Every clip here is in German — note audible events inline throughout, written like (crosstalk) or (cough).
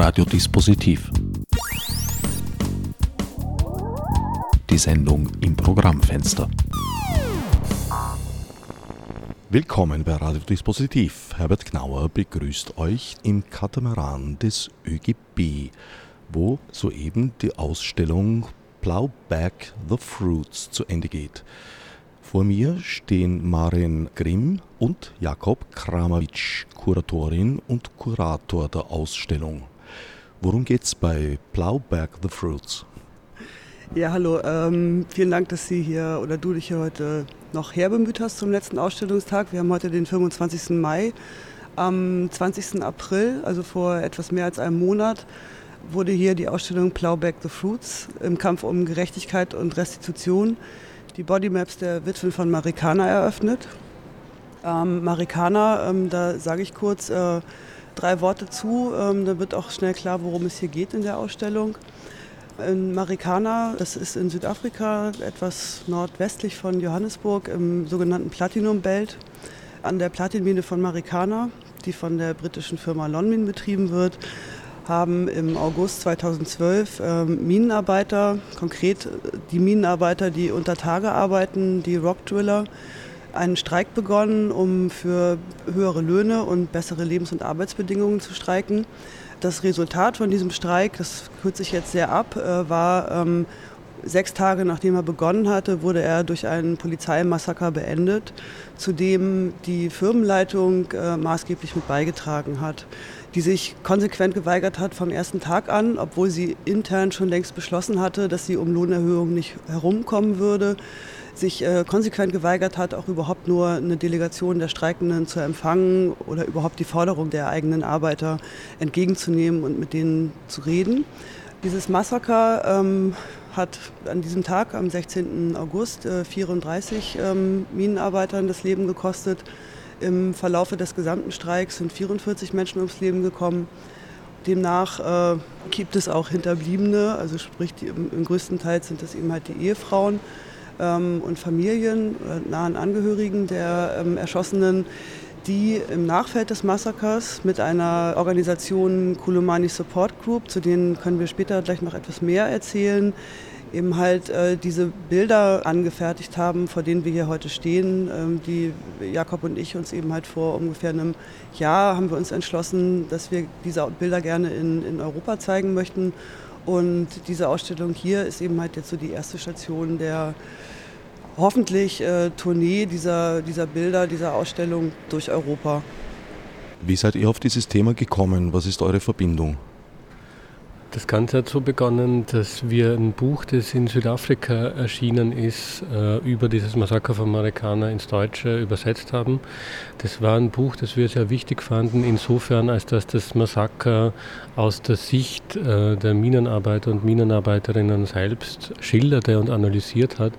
Radiodispositiv. Die Sendung im Programmfenster. Willkommen bei Radiodispositiv. Herbert Knauer begrüßt euch im Katamaran des ÖGB, wo soeben die Ausstellung Plow Back the Fruits zu Ende geht. Vor mir stehen Maren Grimm und Jakob Kramowitsch, Kuratorin und Kurator der Ausstellung. Worum geht's bei Plow Back the Fruits? Ja, hallo. Ähm, vielen Dank, dass Sie hier oder du dich hier heute noch herbemüht hast zum letzten Ausstellungstag. Wir haben heute den 25. Mai. Am 20. April, also vor etwas mehr als einem Monat, wurde hier die Ausstellung Plow Back the Fruits im Kampf um Gerechtigkeit und Restitution die Bodymaps der Witwen von Marikana eröffnet. Ähm, Marikana, ähm, da sage ich kurz äh, drei Worte zu, ähm, da wird auch schnell klar, worum es hier geht in der Ausstellung. In Marikana, das ist in Südafrika, etwas nordwestlich von Johannesburg im sogenannten Platinum Belt, an der Platinmine von Marikana, die von der britischen Firma Lonmin betrieben wird, haben im August 2012 ähm, Minenarbeiter, konkret die Minenarbeiter, die unter Tage arbeiten, die Rockdriller, einen Streik begonnen, um für höhere Löhne und bessere Lebens- und Arbeitsbedingungen zu streiken. Das Resultat von diesem Streik, das kürze ich jetzt sehr ab, äh, war ähm, sechs Tage nachdem er begonnen hatte, wurde er durch einen Polizeimassaker beendet, zu dem die Firmenleitung äh, maßgeblich mit beigetragen hat die sich konsequent geweigert hat vom ersten Tag an, obwohl sie intern schon längst beschlossen hatte, dass sie um Lohnerhöhung nicht herumkommen würde, sich äh, konsequent geweigert hat, auch überhaupt nur eine Delegation der Streikenden zu empfangen oder überhaupt die Forderung der eigenen Arbeiter entgegenzunehmen und mit denen zu reden. Dieses Massaker ähm, hat an diesem Tag, am 16. August, äh, 34 ähm, Minenarbeitern das Leben gekostet. Im Verlaufe des gesamten Streiks sind 44 Menschen ums Leben gekommen. Demnach äh, gibt es auch Hinterbliebene, also sprich die, im, im, größten Teil sind das eben halt die Ehefrauen ähm, und Familien, äh, nahen Angehörigen der ähm, Erschossenen, die im Nachfeld des Massakers mit einer Organisation Kulumani Support Group, zu denen können wir später gleich noch etwas mehr erzählen, eben halt äh, diese Bilder angefertigt haben, vor denen wir hier heute stehen, ähm, die Jakob und ich uns eben halt vor ungefähr einem Jahr haben wir uns entschlossen, dass wir diese Bilder gerne in, in Europa zeigen möchten. Und diese Ausstellung hier ist eben halt jetzt so die erste Station der hoffentlich äh, Tournee dieser, dieser Bilder, dieser Ausstellung durch Europa. Wie seid ihr auf dieses Thema gekommen? Was ist eure Verbindung? Das Ganze hat so begonnen, dass wir ein Buch, das in Südafrika erschienen ist, äh, über dieses Massaker von Marikana ins Deutsche übersetzt haben. Das war ein Buch, das wir sehr wichtig fanden, insofern, als dass das Massaker aus der Sicht äh, der Minenarbeiter und Minenarbeiterinnen selbst schilderte und analysiert hat.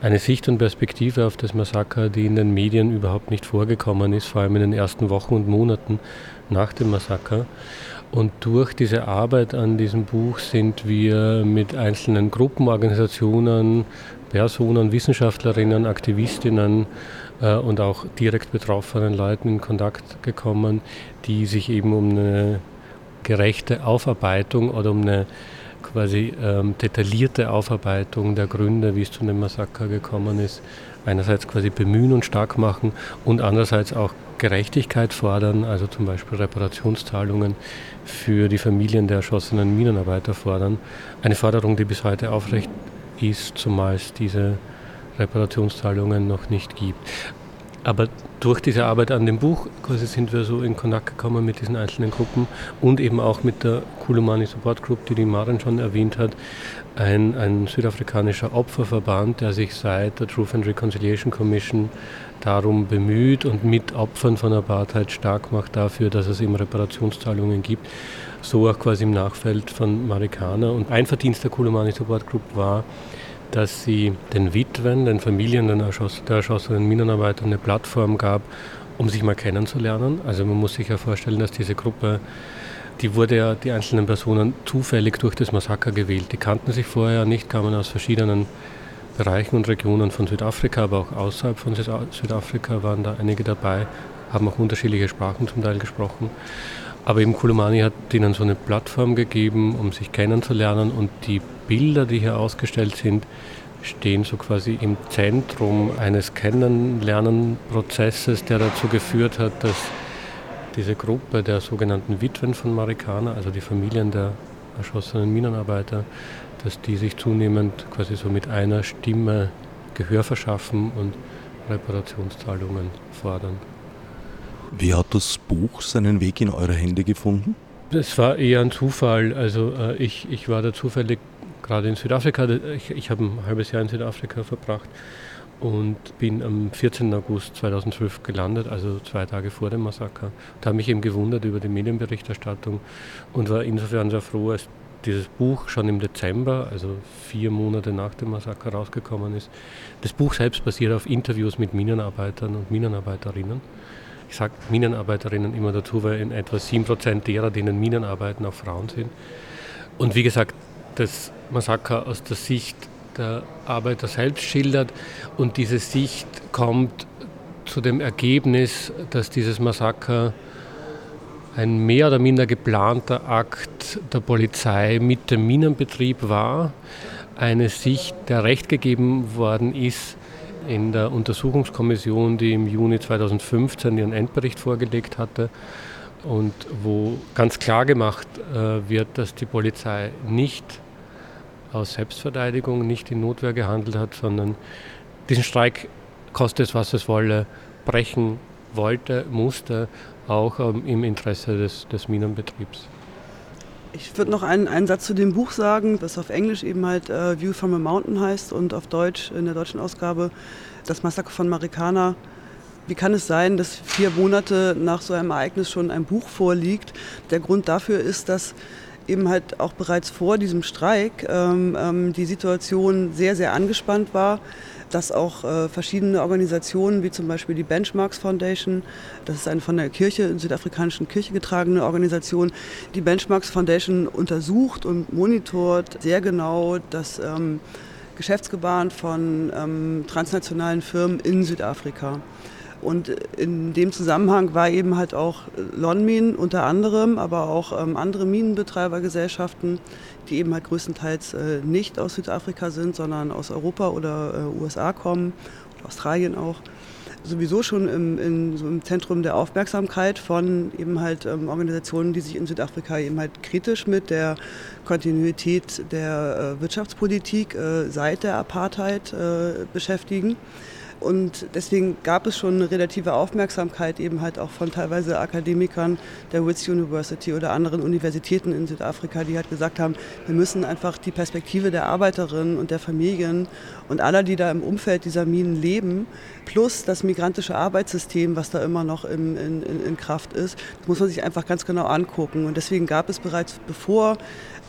Eine Sicht und Perspektive auf das Massaker, die in den Medien überhaupt nicht vorgekommen ist, vor allem in den ersten Wochen und Monaten nach dem Massaker. Und durch diese Arbeit an diesem Buch sind wir mit einzelnen Gruppen, Organisationen, Personen, Wissenschaftlerinnen, Aktivistinnen äh, und auch direkt betroffenen Leuten in Kontakt gekommen, die sich eben um eine gerechte Aufarbeitung oder um eine quasi ähm, detaillierte Aufarbeitung der Gründe, wie es zu dem Massaker gekommen ist, einerseits quasi bemühen und stark machen und andererseits auch Gerechtigkeit fordern, also zum Beispiel Reparationszahlungen für die Familien der erschossenen Minenarbeiter fordern. Eine Forderung, die bis heute aufrecht ist, zumal es diese Reparationszahlungen noch nicht gibt. Aber durch diese Arbeit an dem Buch quasi sind wir so in Kontakt gekommen mit diesen einzelnen Gruppen und eben auch mit der Kulumani Support Group, die die Maren schon erwähnt hat, ein, ein südafrikanischer Opferverband, der sich seit der Truth and Reconciliation Commission darum bemüht und mit Opfern von Apartheid stark macht dafür, dass es eben Reparationszahlungen gibt. So auch quasi im Nachfeld von Marikana. Und ein Verdienst der Kulumani Support Group war, dass sie den Witwen, den Familien der, erschossenen Minenarbeiter eine Plattform gab, um sich mal kennenzulernen. Also man muss sich ja vorstellen, dass diese Gruppe, die wurde ja die einzelnen Personen zufällig durch das Massaker gewählt. Die kannten sich vorher nicht, kamen aus verschiedenen Bereichen und Regionen von Südafrika, aber auch außerhalb von Südafrika waren da einige dabei, haben auch unterschiedliche Sprachen zum Teil gesprochen. Aber eben Kulumani hat ihnen so eine Plattform gegeben, um sich kennenzulernen und die Bilder, die hier ausgestellt sind, stehen so quasi im Zentrum eines Kennenlernenprozesses, der dazu geführt hat, dass diese Gruppe der sogenannten Witwen von Marikana, also die Familien der erschossenen Minenarbeiter, dass die sich zunehmend quasi so mit einer Stimme Gehör verschaffen und Reparationszahlungen fordern. Wie hat das Buch seinen Weg in eure Hände gefunden? Es war eher ein Zufall. Also äh, ich, ich war da zufällig gerade in Südafrika. Ich, ich habe ein halbes Jahr in Südafrika verbracht und bin am 14. August 2012 gelandet, also zwei Tage vor dem Massaker. Da habe mich eben gewundert über die Medienberichterstattung und war insofern sehr froh, als dieses Buch schon im Dezember, also vier Monate nach dem Massaker, rausgekommen ist. Das Buch selbst basiert auf Interviews mit Minenarbeitern und Minenarbeiterinnen. Ich sage Minenarbeiterinnen immer dazu, weil in etwa 7% derer, die in den Minen arbeiten, auch Frauen sind. Und wie gesagt, das Massaker aus der Sicht der Arbeiter selbst schildert und diese Sicht kommt zu dem Ergebnis, dass dieses Massaker ein mehr oder minder geplanter Akt der Polizei mit dem Minenbetrieb war. Eine Sicht, der Recht gegeben worden ist in der Untersuchungskommission, die im Juni 2015 ihren Endbericht vorgelegt hatte und wo ganz klar gemacht äh, wird, dass die Polizei nicht aus Selbstverteidigung, nicht in Notwehr gehandelt hat, sondern diesen Streik, koste es was es wolle, brechen wollte, musste, auch ähm, im Interesse des, des Minenbetriebs. Ich würde noch einen, einen Satz zu dem Buch sagen, das auf Englisch eben halt uh, View from a Mountain heißt und auf Deutsch in der deutschen Ausgabe das Massaker von Marikana. Wie kann es sein, dass vier Monate nach so einem Ereignis schon ein Buch vorliegt? Der Grund dafür ist, dass eben halt auch bereits vor diesem Streik ähm, ähm, die Situation sehr, sehr angespannt war dass auch äh, verschiedene Organisationen, wie zum Beispiel die Benchmarks Foundation, das ist eine von der Kirche, in südafrikanischen Kirche getragene Organisation, die Benchmarks Foundation untersucht und monitort sehr genau das ähm, Geschäftsgebaren von ähm, transnationalen Firmen in Südafrika. Und in dem Zusammenhang war eben halt auch Lonmin unter anderem, aber auch ähm, andere Minenbetreibergesellschaften, die eben halt größtenteils äh, nicht aus Südafrika sind, sondern aus Europa oder äh, USA kommen, oder Australien auch, sowieso schon im, in, so im Zentrum der Aufmerksamkeit von eben halt ähm, Organisationen, die sich in Südafrika eben halt kritisch mit der Kontinuität der äh, Wirtschaftspolitik äh, seit der Apartheid äh, beschäftigen. Und deswegen gab es schon eine relative Aufmerksamkeit eben halt auch von teilweise Akademikern der Wits University oder anderen Universitäten in Südafrika, die halt gesagt haben, wir müssen einfach die Perspektive der Arbeiterinnen und der Familien und aller, die da im Umfeld dieser Minen leben, plus das migrantische Arbeitssystem, was da immer noch in, in, in Kraft ist, muss man sich einfach ganz genau angucken. Und deswegen gab es bereits bevor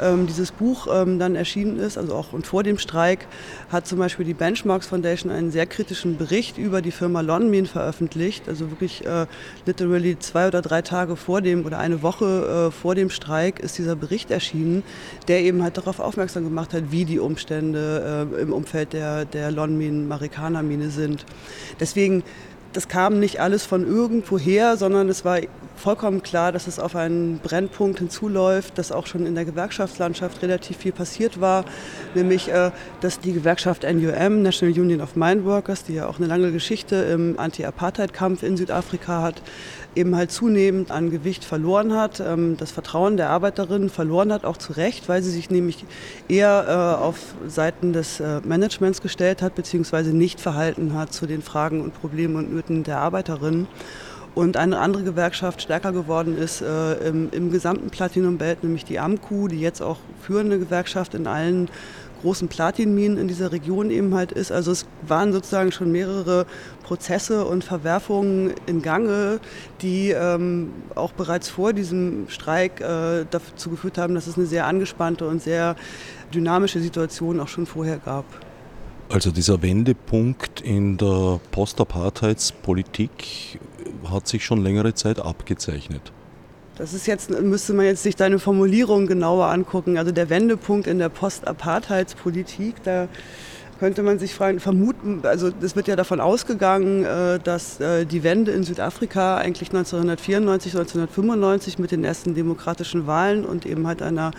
ähm, dieses Buch ähm, dann erschienen ist, also auch und vor dem Streik, hat zum Beispiel die Benchmarks Foundation einen sehr kritischen Bericht über die Firma Lonmin veröffentlicht, also wirklich äh, literally zwei oder drei Tage vor dem oder eine Woche äh, vor dem Streik ist dieser Bericht erschienen, der eben halt darauf aufmerksam gemacht hat, wie die Umstände äh, im Umfeld der, der Lonmin Marikana Mine sind. Deswegen das kam nicht alles von irgendwoher, sondern es war vollkommen klar, dass es auf einen Brennpunkt hinzuläuft, dass auch schon in der Gewerkschaftslandschaft relativ viel passiert war, nämlich äh, dass die Gewerkschaft NUM, National Union of Mine Workers, die ja auch eine lange Geschichte im Anti-Apartheid-Kampf in Südafrika hat, eben halt zunehmend an Gewicht verloren hat, ähm, das Vertrauen der Arbeiterinnen verloren hat, auch zu Recht, weil sie sich nämlich eher äh, auf Seiten des äh, Managements gestellt hat, beziehungsweise nicht verhalten hat zu den Fragen und Problemen und Nöten der Arbeiterinnen. Und eine andere Gewerkschaft stärker geworden ist äh, im, im gesamten Platinum Belt, nämlich die AMCU, die jetzt auch führende Gewerkschaft in allen großen Platinminen in dieser Region eben halt ist. Also es waren sozusagen schon mehrere Prozesse und Verwerfungen in Gange, die ähm, auch bereits vor diesem Streik äh, dazu geführt haben, dass es eine sehr angespannte und sehr dynamische Situation auch schon vorher gab. Also dieser Wendepunkt in der Postapartheidspolitik hat sich schon längere Zeit abgezeichnet. Das ist jetzt, müsste man jetzt sich deine Formulierung genauer angucken. Also der Wendepunkt in der Post-Apartheidspolitik, da könnte man sich fragen, vermuten, also es wird ja davon ausgegangen, äh, dass äh, die Wende in Südafrika eigentlich 1994, 1995 mit den ersten demokratischen Wahlen und eben halt einer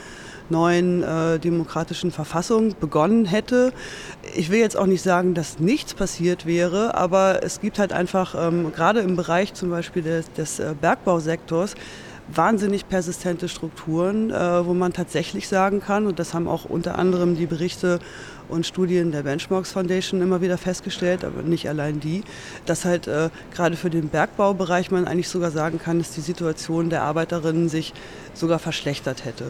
neuen äh, demokratischen Verfassung begonnen hätte. Ich will jetzt auch nicht sagen, dass nichts passiert wäre, aber es gibt halt einfach ähm, gerade im Bereich zum Beispiel des, des äh, Bergbausektors wahnsinnig persistente Strukturen, äh, wo man tatsächlich sagen kann, und das haben auch unter anderem die Berichte und Studien der Benchmarks Foundation immer wieder festgestellt, aber nicht allein die, dass halt äh, gerade für den Bergbaubereich man eigentlich sogar sagen kann, dass die Situation der Arbeiterinnen sich sogar verschlechtert hätte.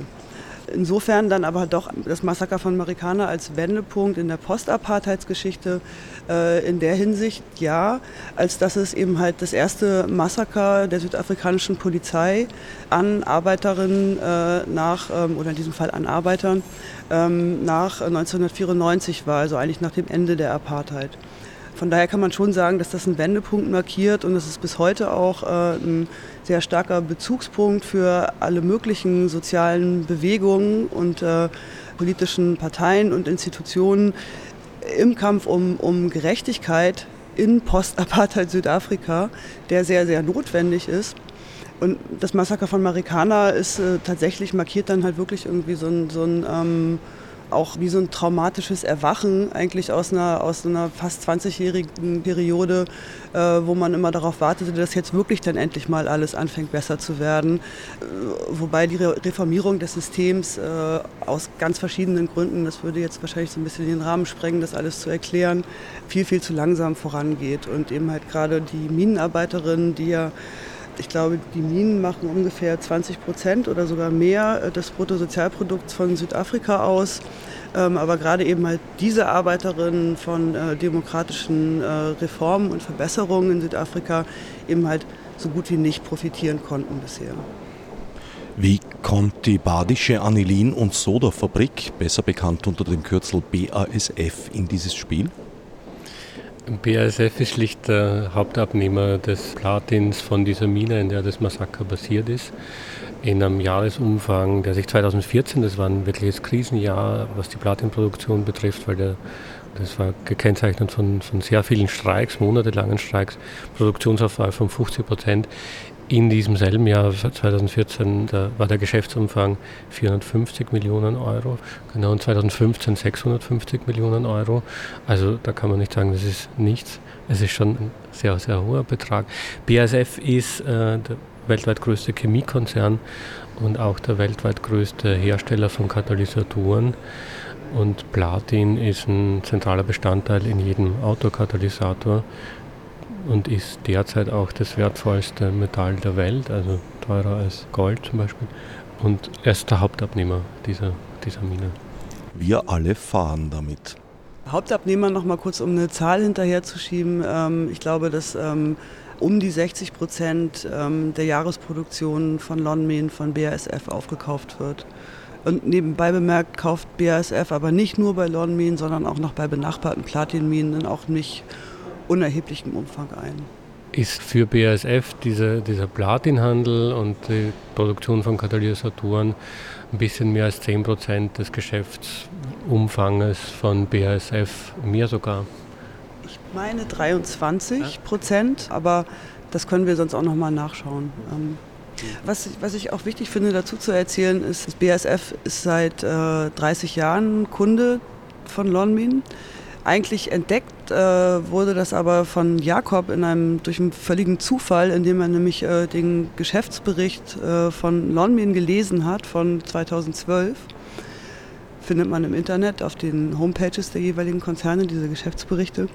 Insofern dann aber doch das Massaker von Marikana als Wendepunkt in der Postapartheidsgeschichte äh, in der Hinsicht ja, als dass es eben halt das erste Massaker der südafrikanischen Polizei an Arbeiterinnen äh, nach, ähm, oder in diesem Fall an Arbeitern, ähm, nach 1994 war, also eigentlich nach dem Ende der Apartheid. Von daher kann man schon sagen, dass das einen Wendepunkt markiert und es ist bis heute auch äh, ein sehr starker Bezugspunkt für alle möglichen sozialen Bewegungen und äh, politischen Parteien und Institutionen im Kampf um, um Gerechtigkeit in Post-Apartheid Südafrika, der sehr, sehr notwendig ist. Und das Massaker von Marikana ist äh, tatsächlich markiert dann halt wirklich irgendwie so ein, so ein ähm, auch wie so ein traumatisches Erwachen eigentlich aus einer, aus einer fast 20-jährigen Periode, äh, wo man immer darauf wartete, dass jetzt wirklich dann endlich mal alles anfängt besser zu werden. Äh, wobei die Re Reformierung des Systems äh, aus ganz verschiedenen Gründen, das würde jetzt wahrscheinlich so ein bisschen den Rahmen sprengen, das alles zu erklären, viel, viel zu langsam vorangeht. Und eben halt gerade die Minenarbeiterinnen, die ja ich glaube, die Minen machen ungefähr 20 Prozent oder sogar mehr äh, des Bruttosozialprodukts von Südafrika aus. Ähm, aber gerade eben halt diese Arbeiterinnen von äh, demokratischen äh, Reformen und Verbesserungen in Südafrika eben halt so gut wie nicht profitieren konnten bisher. Wie kommt die badische Anilin- und Soda-Fabrik, besser bekannt unter dem Kürzel BASF, in dieses Spiel? BASF ist schlicht der Hauptabnehmer des Platins von dieser Mine, in der das Massaker passiert ist. In einem Jahresumfang, der sich 2014, das war ein wirkliches Krisenjahr, was die Platinproduktion betrifft, weil der, das war gekennzeichnet von, von sehr vielen Streiks, monatelangen Streiks, Produktionsaufwand von 50 Prozent, in diesem selben Jahr, 2014, da war der Geschäftsumfang 450 Millionen Euro, genau, und 2015 650 Millionen Euro. Also da kann man nicht sagen, das ist nichts. Es ist schon ein sehr, sehr hoher Betrag. BASF ist äh, der weltweit größte Chemiekonzern und auch der weltweit größte Hersteller von Katalysatoren. Und Platin ist ein zentraler Bestandteil in jedem Autokatalysator und ist derzeit auch das wertvollste Metall der Welt, also teurer als Gold zum Beispiel. Und er ist der Hauptabnehmer dieser, dieser Mine. Wir alle fahren damit. Hauptabnehmer noch mal kurz, um eine Zahl hinterherzuschieben. Ähm, ich glaube, dass ähm, um die 60 Prozent ähm, der Jahresproduktion von Lonmin von BASF aufgekauft wird. Und nebenbei bemerkt kauft BASF aber nicht nur bei Lonmin, sondern auch noch bei benachbarten Platinminen, auch nicht unerheblichem Umfang ein. Ist für BASF diese, dieser Platinhandel und die Produktion von Katalysatoren ein bisschen mehr als 10% des Geschäftsumfanges von BASF, mehr sogar? Ich meine 23 Prozent, aber das können wir sonst auch nochmal nachschauen. Ähm, was, was, ich auch wichtig finde dazu zu erzählen, ist, dass BASF ist seit äh, 30 Jahren Kunde von Lonmin. Eigentlich entdeckt äh, wurde das aber von Jakob in einem, durch einen völligen Zufall, indem er nämlich äh, den Geschäftsbericht äh, von Lonmin gelesen hat von 2012. Findet man im Internet auf den Homepages der jeweiligen Konzerne diese Geschäftsberichte.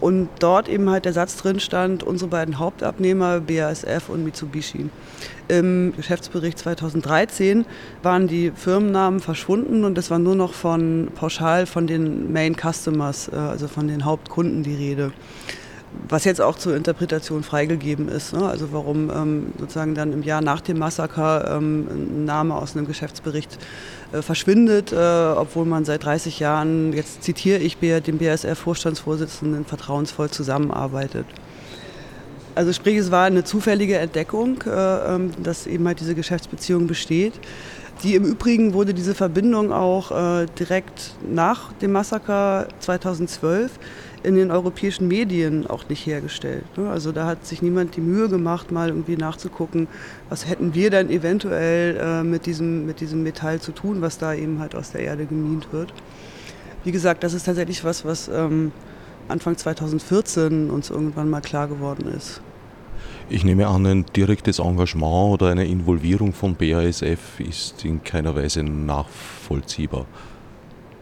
Und dort eben halt der Satz drin stand, unsere beiden Hauptabnehmer BASF und Mitsubishi. Im Geschäftsbericht 2013 waren die Firmennamen verschwunden und es war nur noch von pauschal von den Main Customers, äh, also von den Hauptkunden die Rede was jetzt auch zur Interpretation freigegeben ist. Ne? Also warum ähm, sozusagen dann im Jahr nach dem Massaker ähm, ein Name aus einem Geschäftsbericht äh, verschwindet, äh, obwohl man seit 30 Jahren, jetzt zitiere ich den BSR-Vorstandsvorsitzenden, vertrauensvoll zusammenarbeitet. Also sprich, es war eine zufällige Entdeckung, äh, ähm, dass eben halt diese Geschäftsbeziehung besteht. Die im Übrigen wurde diese Verbindung auch äh, direkt nach dem Massaker 2012 in den europäischen Medien auch nicht hergestellt. Ne? Also da hat sich niemand die Mühe gemacht, mal irgendwie nachzugucken, was hätten wir dann eventuell äh, mit, diesem, mit diesem Metall zu tun, was da eben halt aus der Erde gemint wird. Wie gesagt, das ist tatsächlich was, was ähm, Anfang 2014 uns irgendwann mal klar geworden ist. Ich nehme an, ein direktes Engagement oder eine Involvierung von BASF ist in keiner Weise nachvollziehbar.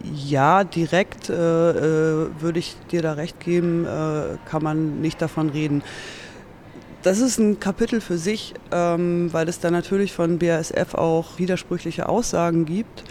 Ja, direkt äh, äh, würde ich dir da recht geben, äh, kann man nicht davon reden. Das ist ein Kapitel für sich, ähm, weil es da natürlich von BASF auch widersprüchliche Aussagen gibt.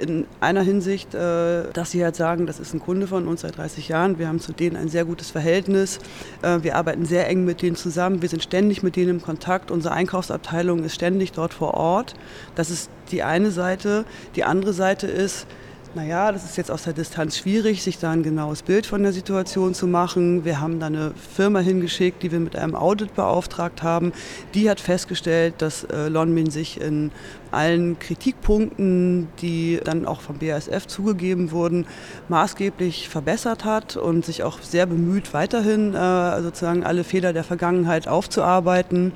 In einer Hinsicht, äh, dass sie halt sagen, das ist ein Kunde von uns seit 30 Jahren, wir haben zu denen ein sehr gutes Verhältnis, äh, wir arbeiten sehr eng mit denen zusammen, wir sind ständig mit denen im Kontakt, unsere Einkaufsabteilung ist ständig dort vor Ort. Das ist die eine Seite. Die andere Seite ist, naja, das ist jetzt aus der Distanz schwierig, sich da ein genaues Bild von der Situation zu machen. Wir haben da eine Firma hingeschickt, die wir mit einem Audit beauftragt haben. Die hat festgestellt, dass äh, Lonmin sich in allen Kritikpunkten, die dann auch vom BASF zugegeben wurden, maßgeblich verbessert hat und sich auch sehr bemüht, weiterhin äh, sozusagen alle Fehler der Vergangenheit aufzuarbeiten.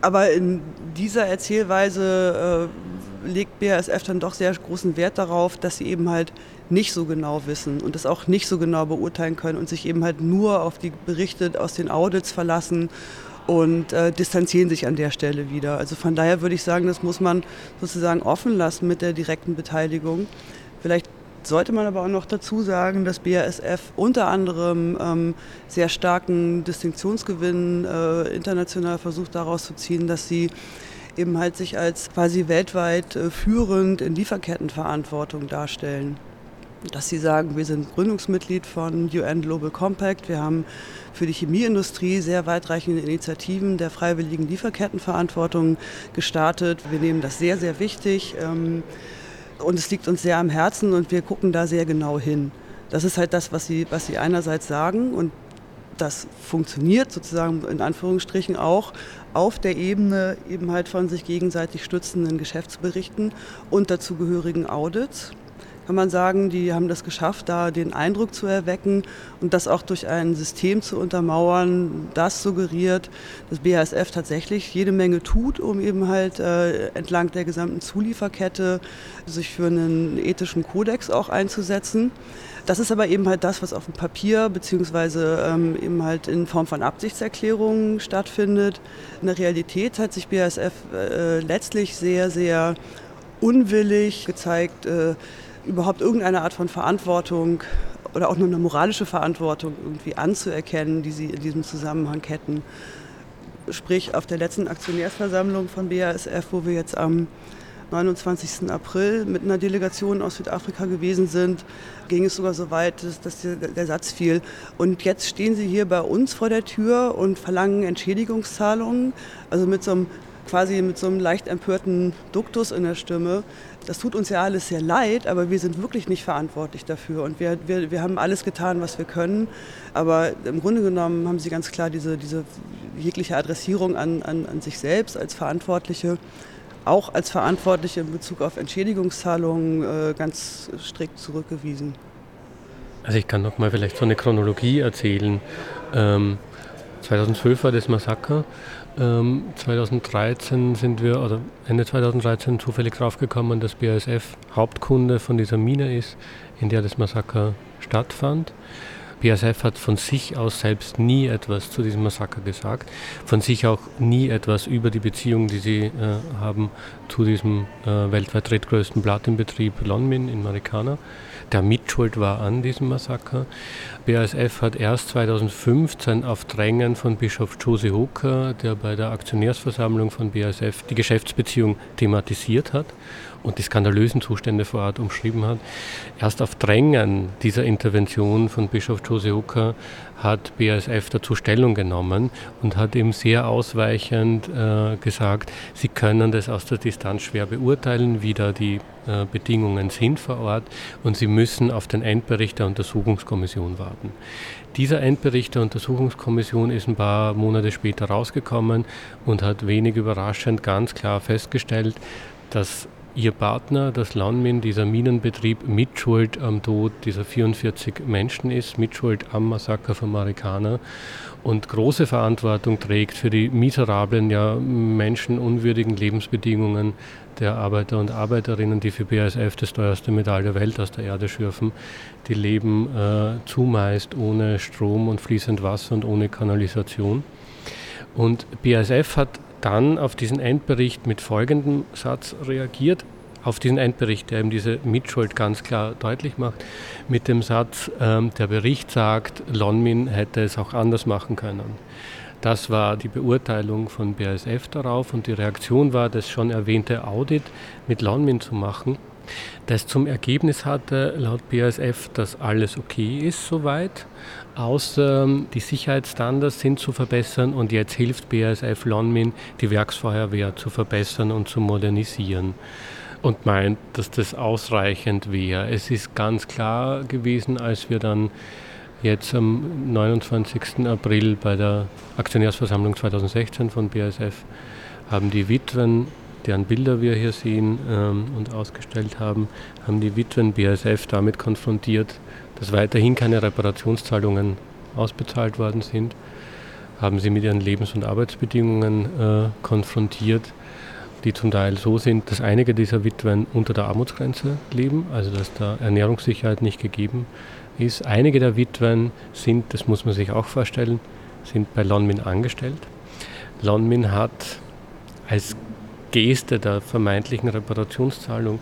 Aber in dieser Erzählweise äh, legt BASF dann doch sehr großen Wert darauf, dass sie eben halt nicht so genau wissen und das auch nicht so genau beurteilen können und sich eben halt nur auf die Berichte aus den Audits verlassen und äh, distanzieren sich an der Stelle wieder. Also von daher würde ich sagen, das muss man sozusagen offen lassen mit der direkten Beteiligung. Vielleicht sollte man aber auch noch dazu sagen, dass BASF unter anderem ähm, sehr starken Distinktionsgewinn äh, international versucht daraus zu ziehen, dass sie eben halt sich als quasi weltweit äh, führend in Lieferkettenverantwortung darstellen. Dass sie sagen, wir sind Gründungsmitglied von UN Global Compact, wir haben für die Chemieindustrie sehr weitreichende Initiativen der freiwilligen Lieferkettenverantwortung gestartet. Wir nehmen das sehr, sehr wichtig. Ähm, und es liegt uns sehr am Herzen und wir gucken da sehr genau hin. Das ist halt das, was sie, was sie einerseits sagen und das funktioniert sozusagen in Anführungsstrichen auch auf der Ebene eben halt von sich gegenseitig stützenden Geschäftsberichten und dazugehörigen Audits kann man sagen, die haben das geschafft, da den Eindruck zu erwecken und das auch durch ein System zu untermauern, das suggeriert, dass BASF tatsächlich jede Menge tut, um eben halt äh, entlang der gesamten Zulieferkette sich für einen ethischen Kodex auch einzusetzen. Das ist aber eben halt das, was auf dem Papier beziehungsweise ähm, eben halt in Form von Absichtserklärungen stattfindet. In der Realität hat sich BASF äh, letztlich sehr, sehr unwillig gezeigt, äh, überhaupt irgendeine Art von Verantwortung oder auch nur eine moralische Verantwortung irgendwie anzuerkennen, die sie in diesem Zusammenhang hätten. Sprich, auf der letzten Aktionärsversammlung von BASF, wo wir jetzt am 29. April mit einer Delegation aus Südafrika gewesen sind, ging es sogar so weit, dass, dass der, der, Satz fiel. Und jetzt stehen Sie hier bei uns vor der Tür und verlangen Entschädigungszahlungen, also mit so einem quasi mit so einem leicht empörten Duktus in der Stimme. Das tut uns ja alles sehr leid, aber wir sind wirklich nicht verantwortlich dafür. Und wir, wir, wir haben alles getan, was wir können. Aber im Grunde genommen haben sie ganz klar diese, diese jegliche Adressierung an, an, an sich selbst als Verantwortliche, auch als Verantwortliche in Bezug auf Entschädigungszahlungen äh, ganz strikt zurückgewiesen. Also ich kann noch mal vielleicht so eine Chronologie erzählen. Ähm, 2012 war das Massaker 2013 ähm, sind wir, oder Ende 2013 zufällig draufgekommen, dass BASF Hauptkunde von dieser Mine ist, in der das Massaker stattfand. BASF hat von sich aus selbst nie etwas zu diesem Massaker gesagt, von sich auch nie etwas über die Beziehung, die sie äh, haben zu diesem äh, weltweit drittgrößten Platinbetrieb Lonmin in Marikana der Mitschuld war an diesem Massaker. BASF hat erst 2015 auf Drängen von Bischof Jose Hooker, der bei der Aktionärsversammlung von BASF die Geschäftsbeziehung thematisiert hat und die skandalösen Zustände vor Ort umschrieben hat. Erst auf Drängen dieser Intervention von Bischof Jose Hooker hat BASF dazu Stellung genommen und hat ihm sehr ausweichend äh, gesagt, sie können das aus der Distanz schwer beurteilen, wie da die äh, Bedingungen sind vor Ort und sie müssen auf den Endbericht der Untersuchungskommission warten. Dieser Endbericht der Untersuchungskommission ist ein paar Monate später rausgekommen und hat wenig überraschend ganz klar festgestellt, dass ihr Partner, das Landmin, dieser Minenbetrieb, mitschuld am Tod dieser 44 Menschen ist, mitschuld am Massaker von Marikana und große Verantwortung trägt für die miserablen, ja menschenunwürdigen Lebensbedingungen der Arbeiter und Arbeiterinnen, die für BASF das teuerste Metall der Welt aus der Erde schürfen. Die leben äh, zumeist ohne Strom und fließend Wasser und ohne Kanalisation. Und BASF hat dann auf diesen Endbericht mit folgendem Satz reagiert, auf diesen Endbericht, der eben diese Mitschuld ganz klar deutlich macht, mit dem Satz, ähm, der Bericht sagt, Lonmin hätte es auch anders machen können. Das war die Beurteilung von BASF darauf und die Reaktion war, das schon erwähnte Audit mit Lonmin zu machen, das zum Ergebnis hatte, laut BASF, dass alles okay ist soweit, außer ähm, die Sicherheitsstandards sind zu verbessern und jetzt hilft BASF Lonmin, die Werksfeuerwehr zu verbessern und zu modernisieren und meint, dass das ausreichend wäre. Es ist ganz klar gewesen, als wir dann jetzt am 29. April bei der Aktionärsversammlung 2016 von BASF haben die Witwen, deren Bilder wir hier sehen ähm, und ausgestellt haben, haben die Witwen BASF damit konfrontiert, dass weiterhin keine Reparationszahlungen ausbezahlt worden sind, haben sie mit ihren Lebens- und Arbeitsbedingungen äh, konfrontiert, die zum Teil so sind, dass einige dieser Witwen unter der Armutsgrenze leben, also dass da Ernährungssicherheit nicht gegeben ist. Einige der Witwen sind, das muss man sich auch vorstellen, sind bei Lonmin angestellt. Lonmin hat als Geste der vermeintlichen Reparationszahlung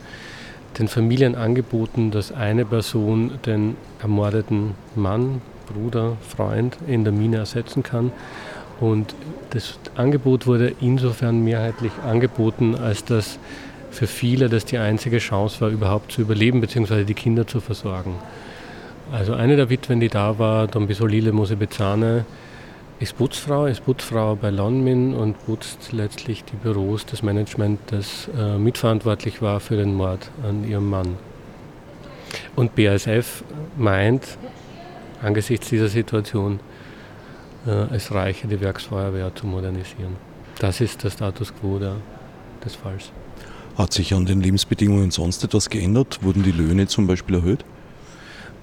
den Familien angeboten, dass eine Person den ermordeten Mann, Bruder, Freund in der Mine ersetzen kann. Und das Angebot wurde insofern mehrheitlich angeboten, als dass für viele das die einzige Chance war, überhaupt zu überleben bzw. die Kinder zu versorgen. Also eine der Witwen, die da war, Don Bisolile Mosebezane, ist Putzfrau, ist Putzfrau bei Lonmin und putzt letztlich die Büros des Management, das äh, mitverantwortlich war für den Mord an ihrem Mann. Und BASF meint, angesichts dieser Situation, äh, es reiche, die Werksfeuerwehr zu modernisieren. Das ist der Status quo der, des Falls. Hat sich an den Lebensbedingungen sonst etwas geändert? Wurden die Löhne zum Beispiel erhöht?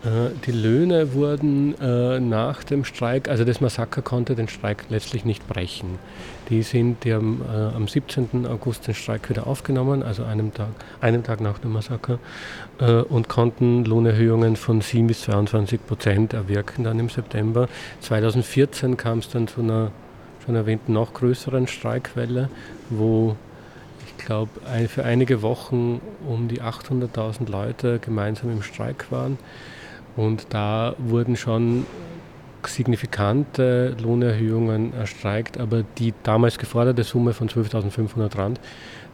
Äh, die Löhne wurden äh, nach dem Streik, also das Massaker konnte den Streik letztlich nicht brechen. Die sind die haben, äh, am 17. August den Streik wieder aufgenommen, also einem Tag, einem Tag nach dem Massaker, und konnten Lohnerhöhungen von 7 bis 22 Prozent erwirken dann im September. 2014 kam es dann zu einer schon erwähnten noch größeren Streikwelle, wo ich glaube für einige Wochen um die 800.000 Leute gemeinsam im Streik waren. Und da wurden schon signifikante Lohnerhöhungen erstreikt, aber die damals geforderte Summe von 12.500 Rand,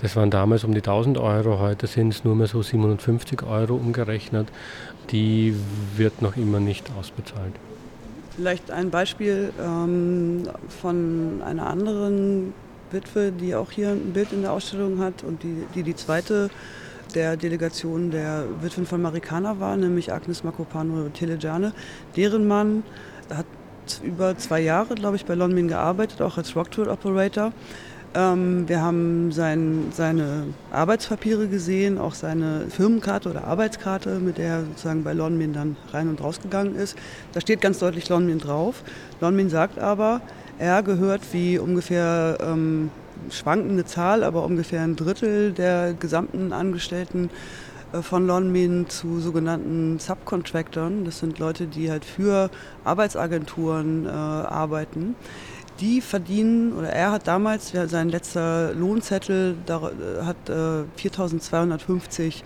das waren damals um die 1000 Euro, heute sind es nur mehr so 750 Euro umgerechnet, die wird noch immer nicht ausbezahlt. Vielleicht ein Beispiel ähm, von einer anderen Witwe, die auch hier ein Bild in der Ausstellung hat und die die, die zweite der Delegation der Witwen von Marikana war, nämlich Agnes Makopano Telejane. Deren Mann hat über zwei Jahre, glaube ich, bei Lonmin gearbeitet, auch als Rocktool Operator. Ähm, wir haben sein, seine Arbeitspapiere gesehen, auch seine Firmenkarte oder Arbeitskarte, mit der er sozusagen bei Lonmin dann rein und rausgegangen ist. Da steht ganz deutlich Lonmin drauf. Lonmin sagt aber, er gehört wie ungefähr ähm, schwankende Zahl, aber ungefähr ein Drittel der gesamten Angestellten äh, von Lonmin zu sogenannten Subcontractors. Das sind Leute, die halt für Arbeitsagenturen äh, arbeiten. Die verdienen, oder er hat damals, sein letzter Lohnzettel da, äh, hat äh, 4250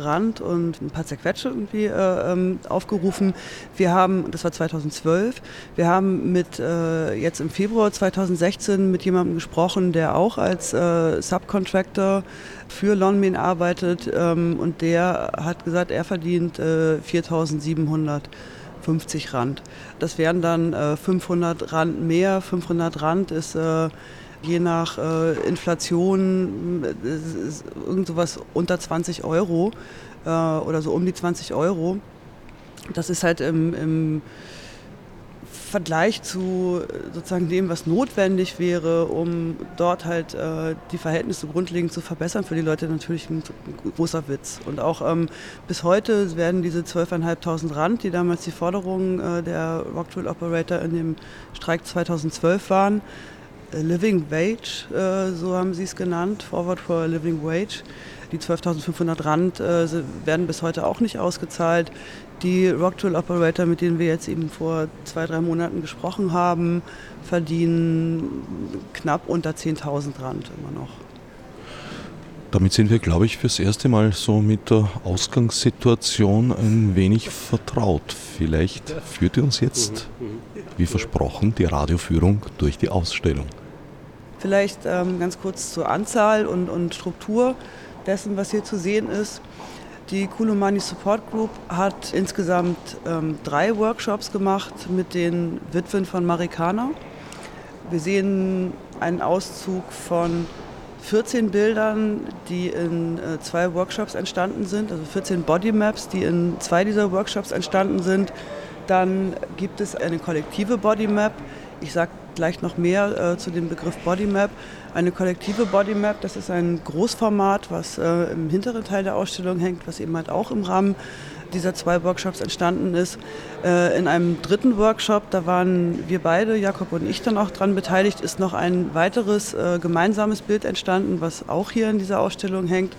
Rand und ein paar Zerquetsche irgendwie äh, ähm, aufgerufen. Wir haben, das war 2012, wir haben mit äh, jetzt im Februar 2016 mit jemandem gesprochen, der auch als äh, Subcontractor für Lonmin arbeitet ähm, und der hat gesagt, er verdient äh, 4.750 Rand. Das wären dann äh, 500 Rand mehr. 500 Rand ist äh, je nach äh, Inflation äh, irgend sowas unter 20 Euro äh, oder so um die 20 Euro. Das ist halt im, im Vergleich zu sozusagen dem, was notwendig wäre, um dort halt äh, die Verhältnisse grundlegend zu verbessern für die Leute, natürlich ein, ein großer Witz. Und auch ähm, bis heute werden diese 12.500 Rand, die damals die Forderungen äh, der Rockdrill Operator in dem Streik 2012 waren, äh, Living Wage, äh, so haben sie es genannt, Forward for a Living Wage. Die 12.500 Rand äh, werden bis heute auch nicht ausgezahlt. Die Rocktool Operator, mit denen wir jetzt eben vor zwei, drei Monaten gesprochen haben, verdienen knapp unter 10.000 Rand immer noch. Damit sind wir, glaube ich, fürs erste Mal so mit der Ausgangssituation ein wenig vertraut. Vielleicht führt ihr uns jetzt, wie versprochen, die Radioführung durch die Ausstellung. Vielleicht ähm, ganz kurz zur Anzahl und, und Struktur dessen, was hier zu sehen ist. Die Kulumani Support Group hat insgesamt ähm, drei Workshops gemacht mit den Witwen von Marikana. Wir sehen einen Auszug von 14 Bildern, die in äh, zwei Workshops entstanden sind, also 14 Bodymaps, die in zwei dieser Workshops entstanden sind. Dann gibt es eine kollektive Bodymap. Ich sage gleich noch mehr äh, zu dem Begriff Bodymap. Eine kollektive Bodymap, das ist ein Großformat, was äh, im hinteren Teil der Ausstellung hängt, was eben halt auch im Rahmen dieser zwei Workshops entstanden ist. Äh, in einem dritten Workshop, da waren wir beide, Jakob und ich, dann auch dran beteiligt, ist noch ein weiteres äh, gemeinsames Bild entstanden, was auch hier in dieser Ausstellung hängt,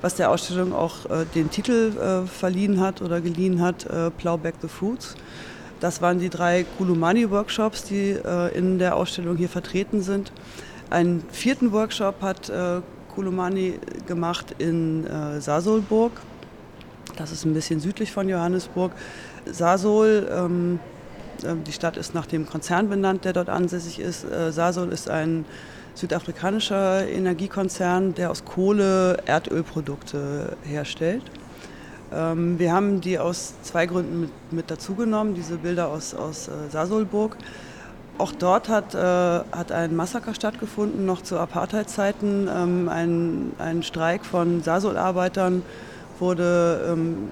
was der Ausstellung auch äh, den Titel verliehen hat oder geliehen hat, Plow Back the Fruits. Das waren die drei Kulumani-Workshops, die äh, in der Ausstellung hier vertreten sind. Einen vierten Workshop hat äh, Kulumani gemacht in äh, Sasolburg. Das ist ein bisschen südlich von Johannesburg. Sasol, ähm, äh, die Stadt ist nach dem Konzern benannt, der dort ansässig ist. Äh, Sasol ist ein südafrikanischer Energiekonzern, der aus Kohle Erdölprodukte herstellt. Ähm, wir haben die aus zwei Gründen mit, mit dazugenommen, diese Bilder aus, aus äh, Sasolburg. Auch dort hat, äh, hat ein Massaker stattgefunden, noch zu Apartheidzeiten. Ähm, ein, ein Streik von Sasol-Arbeitern wurde ähm,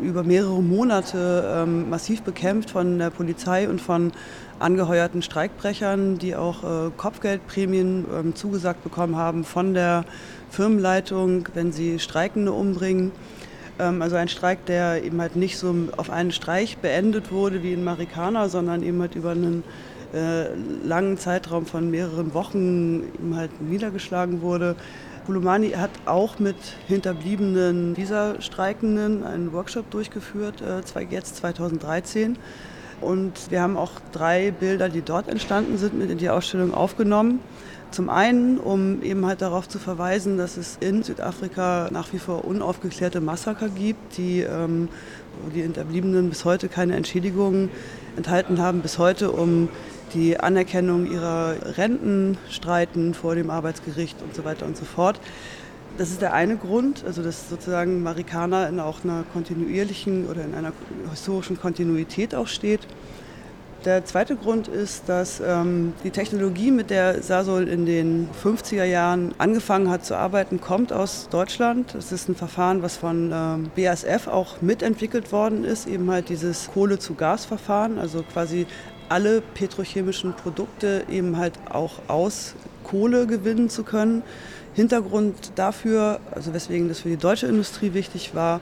über mehrere Monate ähm, massiv bekämpft von der Polizei und von angeheuerten Streikbrechern, die auch äh, Kopfgeldprämien ähm, zugesagt bekommen haben von der Firmenleitung, wenn sie Streikende umbringen. Ähm, also ein Streik, der eben halt nicht so auf einen Streich beendet wurde wie in Marikana, sondern eben halt über einen äh, langen Zeitraum von mehreren Wochen eben halt niedergeschlagen wurde. Kulumani hat auch mit Hinterbliebenen dieser Streikenden einen Workshop durchgeführt, äh, jetzt 2013. Und wir haben auch drei Bilder, die dort entstanden sind, mit in die Ausstellung aufgenommen. Zum einen, um eben halt darauf zu verweisen, dass es in Südafrika nach wie vor unaufgeklärte Massaker gibt, die, ähm, wo die Hinterbliebenen bis heute keine Entschädigungen enthalten haben, bis heute um die Anerkennung ihrer Renten streiten vor dem Arbeitsgericht und so weiter und so fort. Das ist der eine Grund, also dass sozusagen Marikaner in auch einer kontinuierlichen oder in einer historischen Kontinuität auch steht. Der zweite Grund ist, dass ähm, die Technologie, mit der Sasol in den 50er Jahren angefangen hat zu arbeiten, kommt aus Deutschland. Es ist ein Verfahren, was von ähm, BASF auch mitentwickelt worden ist, eben halt dieses Kohle-zu-Gas-Verfahren, also quasi alle petrochemischen Produkte eben halt auch aus Kohle gewinnen zu können. Hintergrund dafür, also weswegen das für die deutsche Industrie wichtig war,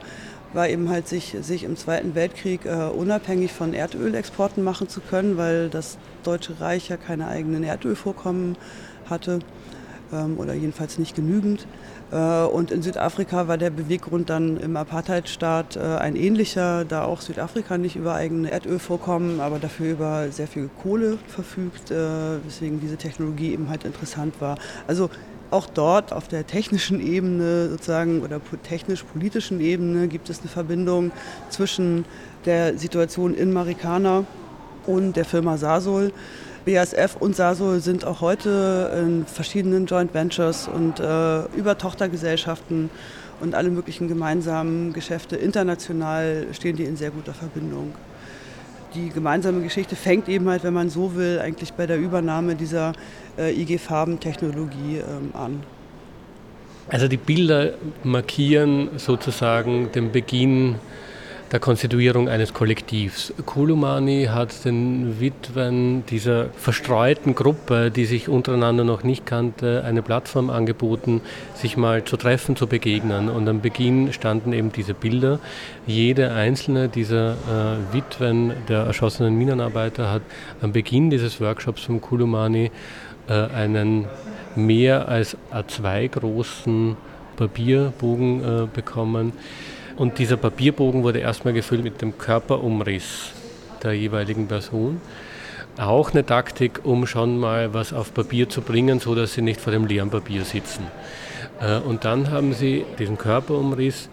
war eben halt sich, sich im Zweiten Weltkrieg äh, unabhängig von Erdölexporten machen zu können, weil das Deutsche Reich ja keine eigenen Erdölvorkommen hatte ähm, oder jedenfalls nicht genügend. Äh, und in Südafrika war der Beweggrund dann im Apartheidstaat äh, ein ähnlicher, da auch Südafrika nicht über eigene Erdölvorkommen, aber dafür über sehr viel Kohle verfügt, äh, weswegen diese Technologie eben halt interessant war. Also auch dort auf der technischen Ebene sozusagen oder technisch-politischen Ebene gibt es eine Verbindung zwischen der Situation in Marikana und der Firma Sasol. BASF und Sasol sind auch heute in verschiedenen Joint Ventures und äh, über Tochtergesellschaften und alle möglichen gemeinsamen Geschäfte international stehen die in sehr guter Verbindung die gemeinsame Geschichte fängt eben halt, wenn man so will, eigentlich bei der Übernahme dieser äh, IG-Farben-Technologie ähm, an. Also die Bilder markieren sozusagen den Beginn der Konstituierung eines Kollektivs. Kulumani hat den Witwen dieser verstreuten Gruppe, die sich untereinander noch nicht kannte, eine Plattform angeboten, sich mal zu treffen, zu begegnen. Und am Beginn standen eben diese Bilder. Jede einzelne dieser äh, Witwen der erschossenen Minenarbeiter hat am Beginn dieses Workshops vom Kulumani äh, einen mehr als A2 großen Papierbogen äh, bekommen und dieser Papierbogen wurde erstmal gefüllt mit dem Körperumriss der jeweiligen Person. Auch eine Taktik, um schon mal was auf Papier zu bringen, so dass sie nicht vor dem leeren Papier sitzen. Äh, und dann haben sie diesen Körperumriss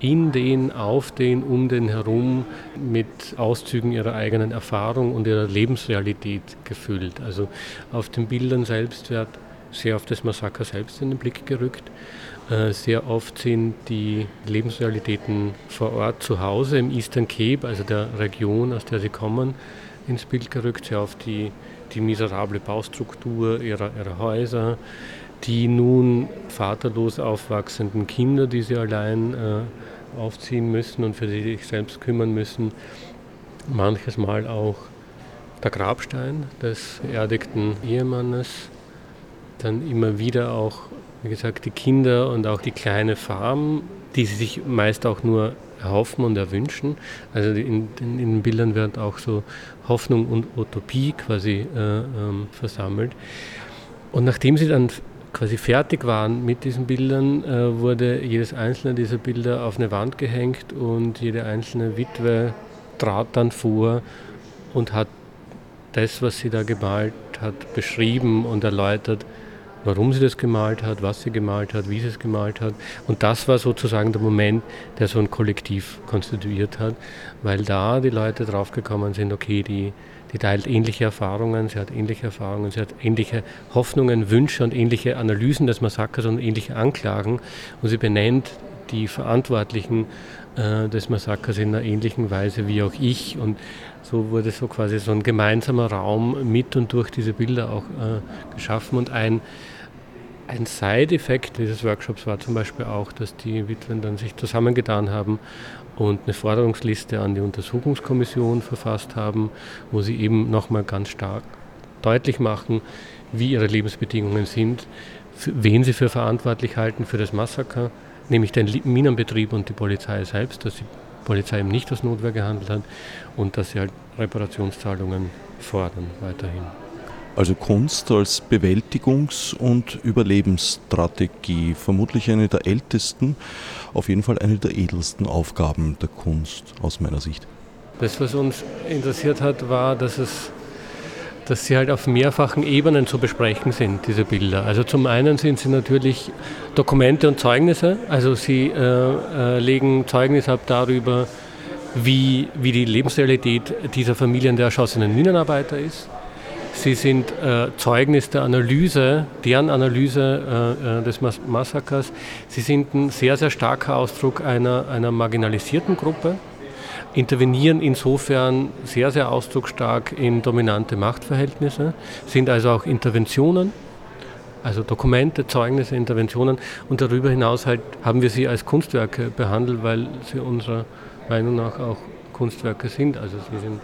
in den, auf den, um den herum mit Auszügen ihrer eigenen Erfahrung und ihrer Lebensrealität gefüllt. Also auf den Bildern selbst wird sehr auf das Massaker selbst in den Blick gerückt. Äh, sehr oft sind die Lebensrealitäten vor Ort zu Hause im Eastern Cape, also der Region, aus der sie kommen, ins Bild gerückt. Sehr oft die, die miserable Baustruktur ihrer, ihrer Häuser, die nun vaterlos aufwachsenden Kinder, die sie allein äh, aufziehen müssen und für sich selbst kümmern müssen. Manches Mal auch der Grabstein des beerdigten Ehemannes. Dann immer wieder auch wie gesagt, die Kinder und auch die kleine Farm, die sie sich meist auch nur erhoffen und erwünschen. Also in, in, in den Bildern wird auch so Hoffnung und Utopie quasi äh, ähm, versammelt. Und nachdem sie dann quasi fertig waren mit diesen Bildern, äh, wurde jedes einzelne dieser Bilder auf eine Wand gehängt und jede einzelne Witwe trat dann vor und hat das, was sie da gemalt hat, beschrieben und erläutert, warum sie das gemalt hat, was sie gemalt hat, wie sie es gemalt hat. Und das war sozusagen der Moment, der so ein Kollektiv konstituiert hat, weil da die Leute draufgekommen sind, okay, die, die teilt ähnliche Erfahrungen, sie hat ähnliche Erfahrungen, sie hat ähnliche Hoffnungen, Wünsche und ähnliche Analysen des Massakers und ähnliche Anklagen. Und sie benennt die Verantwortlichen äh, des Massakers in einer ähnlichen Weise wie auch ich. Und so wurde so quasi so ein gemeinsamer Raum mit und durch diese Bilder auch äh, geschaffen. Und ein, ein Side-Effekt dieses Workshops war zum Beispiel auch, dass die Witwen dann sich zusammengetan haben und eine Forderungsliste an die Untersuchungskommission verfasst haben, wo sie eben nochmal ganz stark deutlich machen, wie ihre Lebensbedingungen sind, wen sie für verantwortlich halten für das Massaker, nämlich den Minenbetrieb und die Polizei selbst, dass die Polizei eben nicht aus Notwehr gehandelt hat und dass sie halt Reparationszahlungen fordern weiterhin. Also Kunst als Bewältigungs- und Überlebensstrategie, vermutlich eine der ältesten, auf jeden Fall eine der edelsten Aufgaben der Kunst aus meiner Sicht. Das, was uns interessiert hat, war, dass es dass sie halt auf mehrfachen Ebenen zu besprechen sind, diese Bilder. Also zum einen sind sie natürlich Dokumente und Zeugnisse, also sie äh, äh, legen Zeugnis ab darüber, wie, wie die Lebensrealität dieser Familien der erschossenen Minenarbeiter ist. Sie sind äh, Zeugnis der Analyse, deren Analyse äh, äh, des Mas Massakers. Sie sind ein sehr, sehr starker Ausdruck einer, einer marginalisierten Gruppe, intervenieren insofern sehr, sehr ausdrucksstark in dominante Machtverhältnisse, sind also auch Interventionen, also Dokumente, Zeugnisse, Interventionen und darüber hinaus halt haben wir sie als Kunstwerke behandelt, weil sie unserer Meinung nach auch Kunstwerke sind. Also sie sind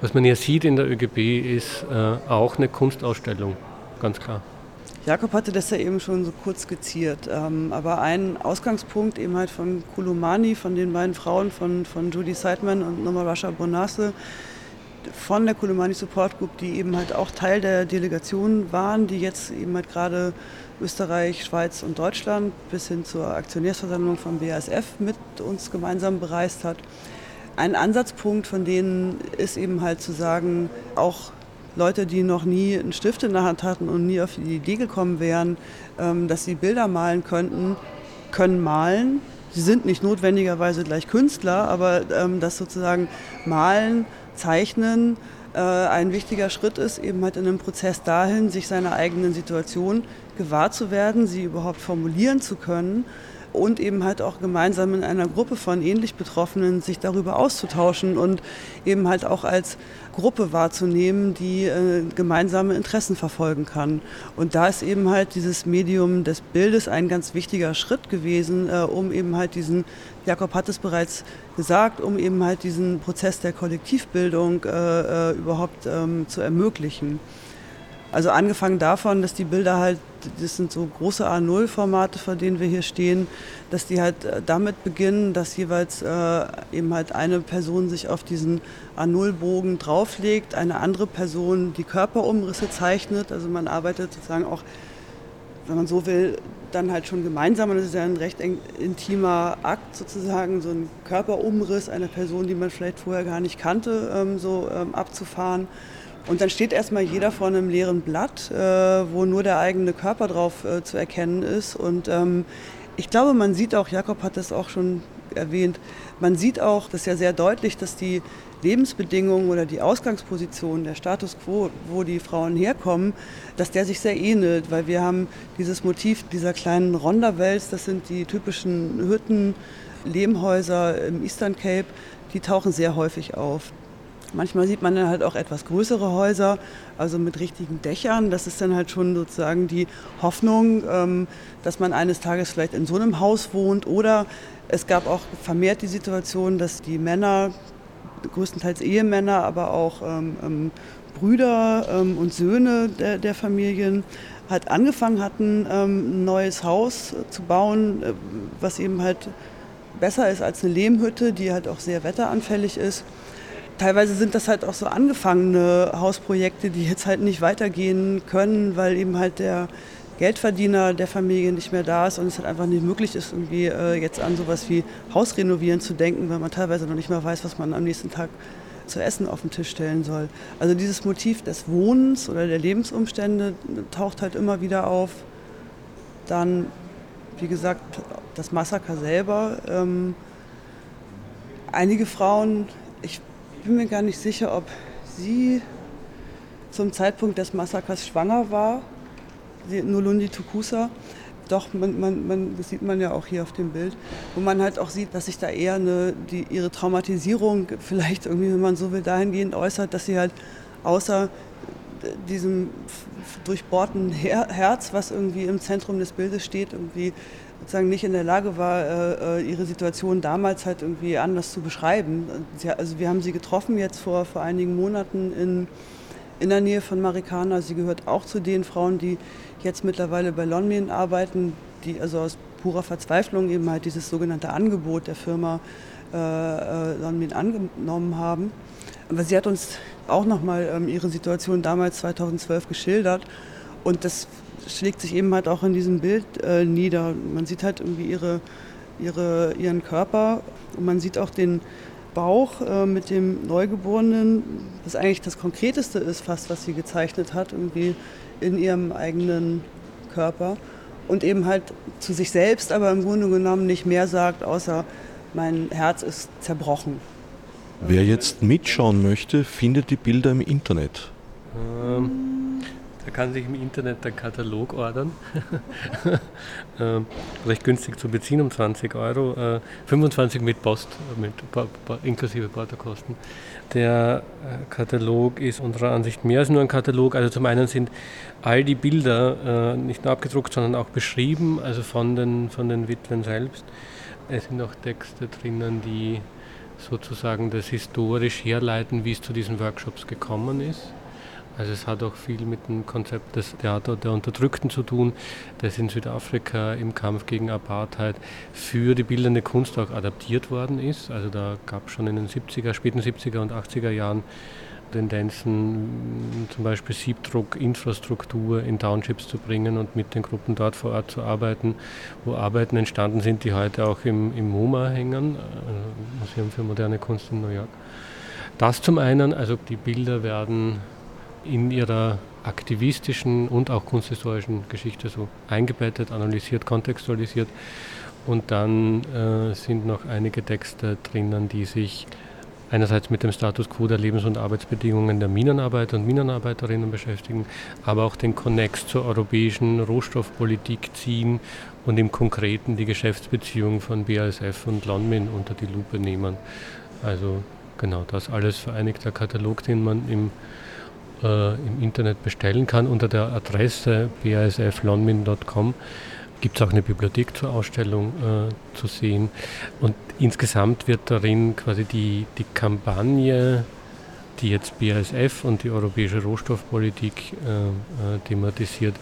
was man hier sieht in der ÖGB ist äh, auch eine Kunstausstellung, ganz klar. Jakob hatte das ja eben schon so kurz skizziert, ähm, aber ein Ausgangspunkt eben halt von Kulumani, von den beiden Frauen, von, von Judy Seidman und Noma Rasha Bonasse, von der Kulumani Support Group, die eben halt auch Teil der Delegation waren, die jetzt eben halt gerade Österreich, Schweiz und Deutschland bis hin zur Aktionärsversammlung vom BASF mit uns gemeinsam bereist hat. Ein Ansatzpunkt von denen ist eben halt zu sagen, auch Leute, die noch nie einen Stift in der Hand hatten und nie auf die Idee gekommen wären, ähm, dass sie Bilder malen könnten, können malen. Sie sind nicht notwendigerweise gleich Künstler, aber ähm, dass sozusagen Malen, Zeichnen äh, ein wichtiger Schritt ist, eben halt in einem Prozess dahin, sich seiner eigenen Situation gewahr zu werden, sie überhaupt formulieren zu können und eben halt auch gemeinsam in einer Gruppe von ähnlich Betroffenen sich darüber auszutauschen und eben halt auch als Gruppe wahrzunehmen, die äh, gemeinsame Interessen verfolgen kann. Und da ist eben halt dieses Medium des Bildes ein ganz wichtiger Schritt gewesen, äh, um eben halt diesen, Jakob hat es bereits gesagt, um eben halt diesen Prozess der Kollektivbildung äh, äh überhaupt ähm, zu ermöglichen. Also angefangen davon, dass die Bilder halt, das sind so große A0-Formate, vor denen wir hier stehen, dass die halt äh, damit beginnen, dass jeweils äh, eben halt eine Person sich auf diesen A0-Bogen drauflegt, eine andere Person die Körperumrisse zeichnet. Also man arbeitet sozusagen auch, wenn man so will, dann halt schon gemeinsam. Und das ist ja ein recht intimer Akt sozusagen, so ein Körperumriss einer Person, die man vielleicht vorher gar nicht kannte, ähm, so ähm, abzufahren. Und dann steht erstmal jeder vor einem leeren Blatt, äh, wo nur der eigene Körper drauf äh, zu erkennen ist. Und ähm, ich glaube, man sieht auch, Jakob hat das auch schon erwähnt, man sieht auch, das ist ja sehr deutlich, dass die Lebensbedingungen oder die Ausgangsposition, der Status quo, wo die Frauen herkommen, dass der sich sehr ähnelt, weil wir haben dieses Motiv dieser kleinen Ronderwels, das sind die typischen Hütten, Lehmhäuser im Eastern Cape, die tauchen sehr häufig auf. Manchmal sieht man dann halt auch etwas größere Häuser, also mit richtigen Dächern. Das ist dann halt schon sozusagen die Hoffnung, ähm, dass man eines Tages vielleicht in so einem Haus wohnt. Oder es gab auch vermehrt die Situation, dass die Männer, größtenteils Ehemänner, aber auch ähm, ähm, Brüder und Söhne der, Familien, halt angefangen hatten, ein neues Haus zu bauen, äh, was eben halt besser ist als eine Lehmhütte, die halt auch sehr wetteranfällig ist teilweise sind das halt auch so angefangene Hausprojekte, die jetzt halt nicht weitergehen können, weil eben halt der Geldverdiener der Familie nicht mehr da ist und es halt einfach nicht möglich ist, irgendwie äh, jetzt an sowas wie Hausrenovieren zu denken, weil man teilweise noch nicht mehr weiß, was man am nächsten Tag zu essen auf den Tisch stellen soll. Also dieses Motiv des Wohnens oder der Lebensumstände taucht halt immer wieder auf. Dann, wie gesagt, das Massaker selber. Ähm, einige Frauen, ich bin mir gar nicht sicher, ob sie zum Zeitpunkt des Massakers schwanger war, die Nulundi Tukusa. Doch, man, man, man, das sieht man ja auch hier auf dem Bild, wo man halt auch sieht, dass sich da eher eine, die, ihre Traumatisierung vielleicht irgendwie, wenn man so will, dahingehend äußert, dass sie halt außer diesem durchbohrten Herz, was irgendwie im Zentrum des Bildes steht, irgendwie sozusagen nicht in der Lage war, äh, äh, ihre Situation damals halt irgendwie anders zu beschreiben. Also wir haben sie getroffen jetzt vor, vor einigen Monaten in, in der Nähe von Marikana. Sie gehört auch zu den Frauen, die jetzt mittlerweile bei Lonmin arbeiten, die also aus purer Verzweiflung eben halt dieses sogenannte Angebot der Firma äh, äh Lonmin angenommen haben. Aber sie hat uns auch nochmal ähm, ihre Situation damals 2012 geschildert und das schlägt sich eben halt auch in diesem Bild äh, nieder. Man sieht halt irgendwie ihre, ihre, ihren Körper und man sieht auch den Bauch äh, mit dem Neugeborenen, was eigentlich das Konkreteste ist, fast was sie gezeichnet hat, irgendwie in ihrem eigenen Körper. Und eben halt zu sich selbst, aber im Grunde genommen nicht mehr sagt, außer mein Herz ist zerbrochen. Wer jetzt mitschauen möchte, findet die Bilder im Internet. Ähm er kann sich im Internet den Katalog ordern. (laughs) äh, recht günstig zu beziehen, um 20 Euro. Äh, 25 mit Post, mit, inklusive Portokosten. Der äh, Katalog ist unserer Ansicht mehr als nur ein Katalog. Also zum einen sind all die Bilder äh, nicht nur abgedruckt, sondern auch beschrieben, also von den, von den Witwen selbst. Es sind auch Texte drinnen, die sozusagen das historisch herleiten, wie es zu diesen Workshops gekommen ist. Also es hat auch viel mit dem Konzept des Theater der Unterdrückten zu tun, das in Südafrika im Kampf gegen Apartheid für die bildende Kunst auch adaptiert worden ist. Also da gab es schon in den 70er, späten 70er und 80er Jahren Tendenzen, zum Beispiel Siebdruck, Infrastruktur in Townships zu bringen und mit den Gruppen dort vor Ort zu arbeiten, wo Arbeiten entstanden sind, die heute auch im, im MoMA hängen, äh, Museum für moderne Kunst in New York. Das zum einen, also die Bilder werden in ihrer aktivistischen und auch kunsthistorischen Geschichte so eingebettet, analysiert, kontextualisiert. Und dann äh, sind noch einige Texte drinnen, die sich einerseits mit dem Status quo der Lebens- und Arbeitsbedingungen der Minenarbeiter und Minenarbeiterinnen beschäftigen, aber auch den Konnex zur europäischen Rohstoffpolitik ziehen und im Konkreten die Geschäftsbeziehungen von BASF und Lonmin unter die Lupe nehmen. Also genau das alles vereinigter Katalog, den man im, äh, im Internet bestellen kann unter der Adresse basflonmin.com gibt es auch eine Bibliothek zur Ausstellung äh, zu sehen. Und insgesamt wird darin quasi die, die Kampagne, die jetzt BASF und die europäische Rohstoffpolitik äh, äh, thematisiert,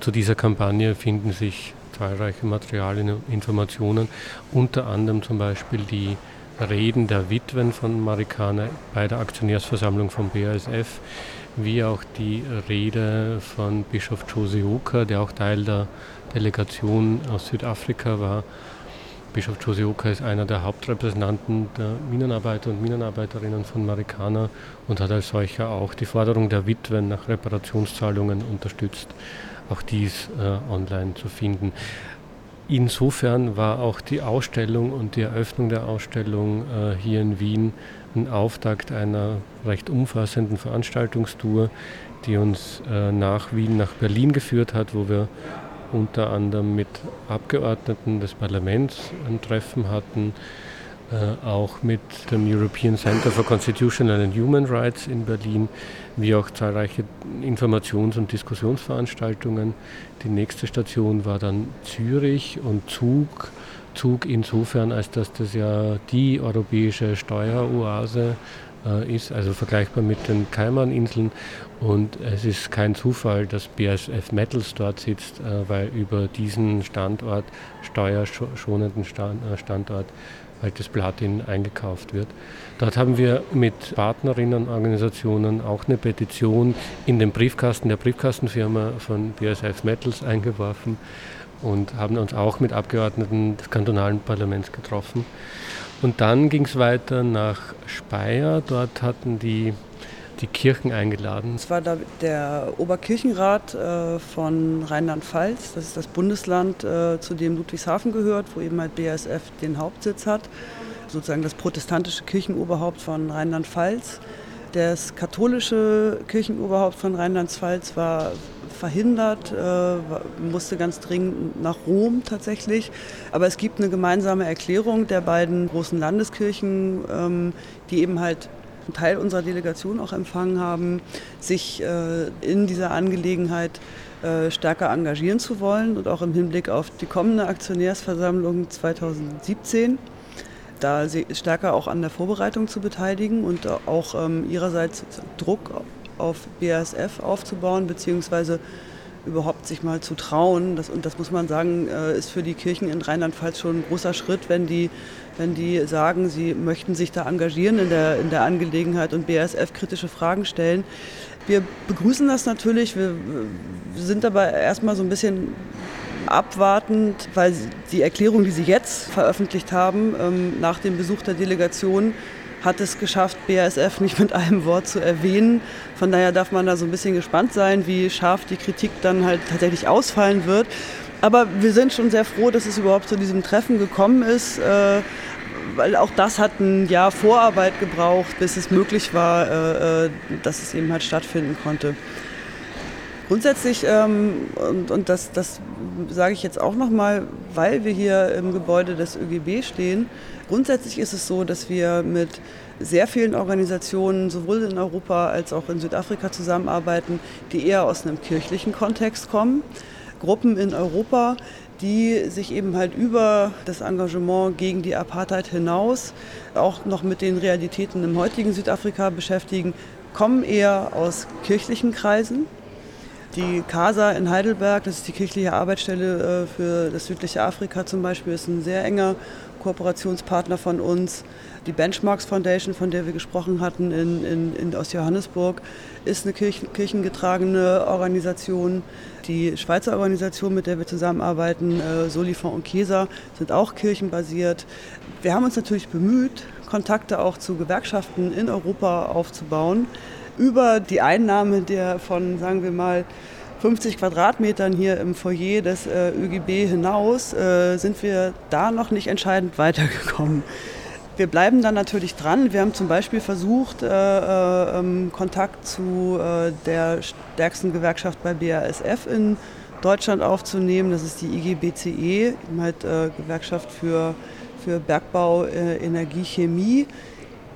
zu dieser Kampagne finden sich zahlreiche Materialien und Informationen, unter anderem zum Beispiel die Reden der Witwen von Marikana bei der Aktionärsversammlung von BASF, wie auch die Rede von Bischof Jose Oka, der auch Teil der Delegation aus Südafrika war. Bischof Jose Oka ist einer der Hauptrepräsentanten der Minenarbeiter und Minenarbeiterinnen von Marikana und hat als solcher auch die Forderung der Witwen nach Reparationszahlungen unterstützt. Auch dies äh, online zu finden. Insofern war auch die Ausstellung und die Eröffnung der Ausstellung äh, hier in Wien ein Auftakt einer recht umfassenden Veranstaltungstour, die uns äh, nach Wien, nach Berlin geführt hat, wo wir unter anderem mit Abgeordneten des Parlaments ein Treffen hatten, äh, auch mit dem European Center for Constitutional and Human Rights in Berlin, wie auch zahlreiche Informations- und Diskussionsveranstaltungen. Die nächste Station war dann Zürich und Zug. Zug insofern, als dass das ja die europäische Steueroase äh, ist, also vergleichbar mit den Kaimaninseln. Und es ist kein Zufall, dass BASF Metals dort sitzt, äh, weil über diesen Standort, steuerschonenden äh, Standort, altes Platin eingekauft wird. Dort haben wir mit Partnerinnenorganisationen auch eine Petition in den Briefkasten der Briefkastenfirma von BASF Metals eingeworfen und haben uns auch mit Abgeordneten des kantonalen Parlaments getroffen. Und dann ging es weiter nach Speyer. Dort hatten die die Kirchen eingeladen. Es war da der Oberkirchenrat äh, von Rheinland-Pfalz. Das ist das Bundesland, äh, zu dem Ludwigshafen gehört, wo eben halt BASF den Hauptsitz hat. Sozusagen das protestantische Kirchenoberhaupt von Rheinland-Pfalz. Das katholische Kirchenoberhaupt von Rheinland-Pfalz war verhindert, äh, musste ganz dringend nach Rom tatsächlich. Aber es gibt eine gemeinsame Erklärung der beiden großen Landeskirchen, ähm, die eben halt einen Teil unserer Delegation auch empfangen haben, sich äh, in dieser Angelegenheit äh, stärker engagieren zu wollen und auch im Hinblick auf die kommende Aktionärsversammlung 2017 da stärker auch an der Vorbereitung zu beteiligen und auch ähm, ihrerseits Druck auf BASF aufzubauen, beziehungsweise überhaupt sich mal zu trauen. Das, und das muss man sagen, äh, ist für die Kirchen in Rheinland-Pfalz schon ein großer Schritt, wenn die, wenn die sagen, sie möchten sich da engagieren in der, in der Angelegenheit und BASF kritische Fragen stellen. Wir begrüßen das natürlich. Wir sind aber erstmal so ein bisschen abwartend, weil die Erklärung, die Sie jetzt veröffentlicht haben, ähm, nach dem Besuch der Delegation, hat es geschafft, BASF nicht mit einem Wort zu erwähnen. Von daher darf man da so ein bisschen gespannt sein, wie scharf die Kritik dann halt tatsächlich ausfallen wird. Aber wir sind schon sehr froh, dass es überhaupt zu diesem Treffen gekommen ist, äh, weil auch das hat ein Jahr Vorarbeit gebraucht, bis es möglich war, äh, äh dass es eben halt stattfinden konnte. Grundsätzlich, ähm, und, und das, das sage ich jetzt auch nochmal, weil wir hier im Gebäude des ÖGB stehen, grundsätzlich ist es so, dass wir mit sehr vielen Organisationen sowohl in Europa als auch in Südafrika zusammenarbeiten, die eher aus einem kirchlichen Kontext kommen. Gruppen in Europa, die sich eben halt über das Engagement gegen die Apartheid hinaus auch noch mit den Realitäten im heutigen Südafrika beschäftigen, kommen eher aus kirchlichen Kreisen. Die CASA in Heidelberg, das ist die kirchliche Arbeitsstelle äh, für das südliche Afrika zum Beispiel, ist ein sehr enger Kooperationspartner von uns. Die Benchmarks Foundation, von der wir gesprochen hatten in, in, in, aus Johannesburg, ist eine Kirchen, kirchengetragene Organisation. Die Schweizer Organisation, mit der wir zusammenarbeiten, äh, Solifon und Kesa, sind auch kirchenbasiert. Wir haben uns natürlich bemüht, Kontakte auch zu Gewerkschaften in Europa aufzubauen über die Einnahme der von, sagen wir mal, 50 Quadratmetern hier im Foyer des äh, ÖGB hinaus äh, sind wir da noch nicht entscheidend weitergekommen. wir bleiben dann natürlich dran. Wir haben zum Beispiel versucht, äh, äh, ähm, Kontakt zu äh, der stärksten Gewerkschaft bei BASF in Deutschland aufzunehmen. Das ist die IGBCE, halt, äh, Gewerkschaft für, für Bergbau, Energie, Chemie.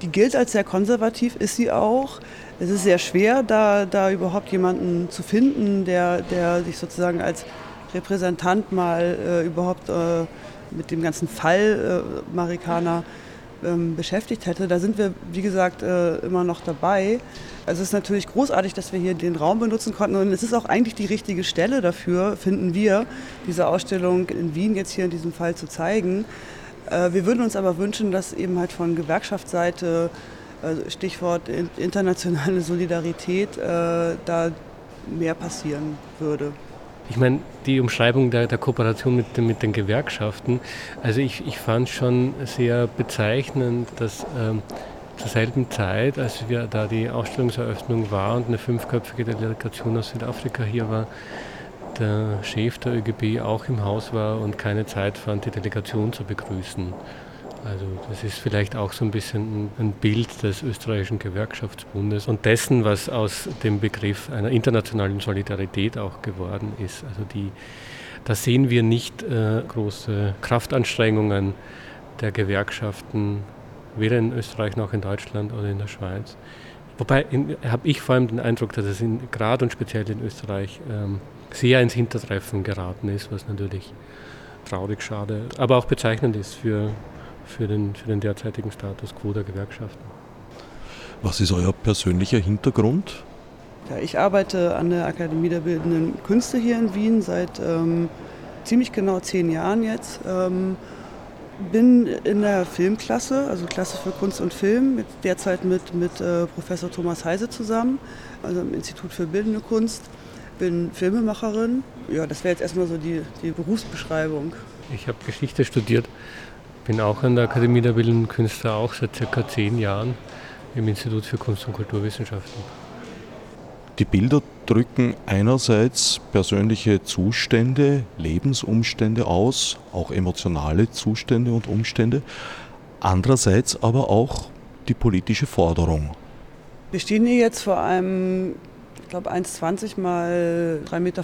Die gilt als sehr konservativ, ist sie auch. Es ist sehr schwer, da, da überhaupt jemanden zu finden, der, der sich sozusagen als Repräsentant mal äh, überhaupt mit dem ganzen Fall Marikaner ähm, beschäftigt hätte. Da sind wir, wie gesagt, äh, immer noch dabei. Also es ist natürlich großartig, dass wir hier den Raum benutzen konnten und es ist auch eigentlich die richtige Stelle dafür, finden wir, diese Ausstellung in Wien jetzt hier in diesem Fall zu zeigen. Äh, wir würden uns aber wünschen, dass eben halt von Gewerkschaftsseite, äh, Stichwort internationale (laughs) Solidarität, äh, da mehr passieren würde. Ich meine, die Umschreibung der, der Kooperation mit, mit, den Gewerkschaften, also ich, ich fand schon sehr bezeichnend, dass ähm, zur selben Zeit, als wir da die Ausstellungseröffnung war und eine fünfköpfige Delegation aus Südafrika hier war, der Chef der ÖGB auch im Haus war und keine Zeit fand, die Delegation zu begrüßen. Also das ist vielleicht auch so ein bisschen ein Bild des österreichischen Gewerkschaftsbundes und dessen, was aus dem Begriff einer internationalen Solidarität auch geworden ist. Also die, da sehen wir nicht äh, große Kraftanstrengungen der Gewerkschaften, weder in Österreich noch in Deutschland oder in der Schweiz. Wobei habe ich vor allem den Eindruck, dass es gerade und speziell in Österreich ähm, sehr ins Hintertreffen geraten ist, was natürlich traurig schade, aber auch bezeichnend ist für für den, für den derzeitigen Status quo der Gewerkschaften. Was ist euer persönlicher Hintergrund? Ja, ich arbeite an der Akademie der Bildenden Künste hier in Wien seit ähm, ziemlich genau zehn Jahren jetzt. Ähm, bin in der Filmklasse, also Klasse für Kunst und Film, mit, derzeit mit, mit äh, Professor Thomas Heise zusammen, also im Institut für Bildende Kunst. Bin Filmemacherin. Ja, das wäre jetzt erstmal so die, die Berufsbeschreibung. Ich habe Geschichte studiert bin auch an der Akademie der Bildenden Künste, auch seit circa zehn Jahren im Institut für Kunst- und Kulturwissenschaften. Die Bilder drücken einerseits persönliche Zustände, Lebensumstände aus, auch emotionale Zustände und Umstände, andererseits aber auch die politische Forderung. Wir stehen hier jetzt vor einem ich glaube 1,20 mal 3,50 Meter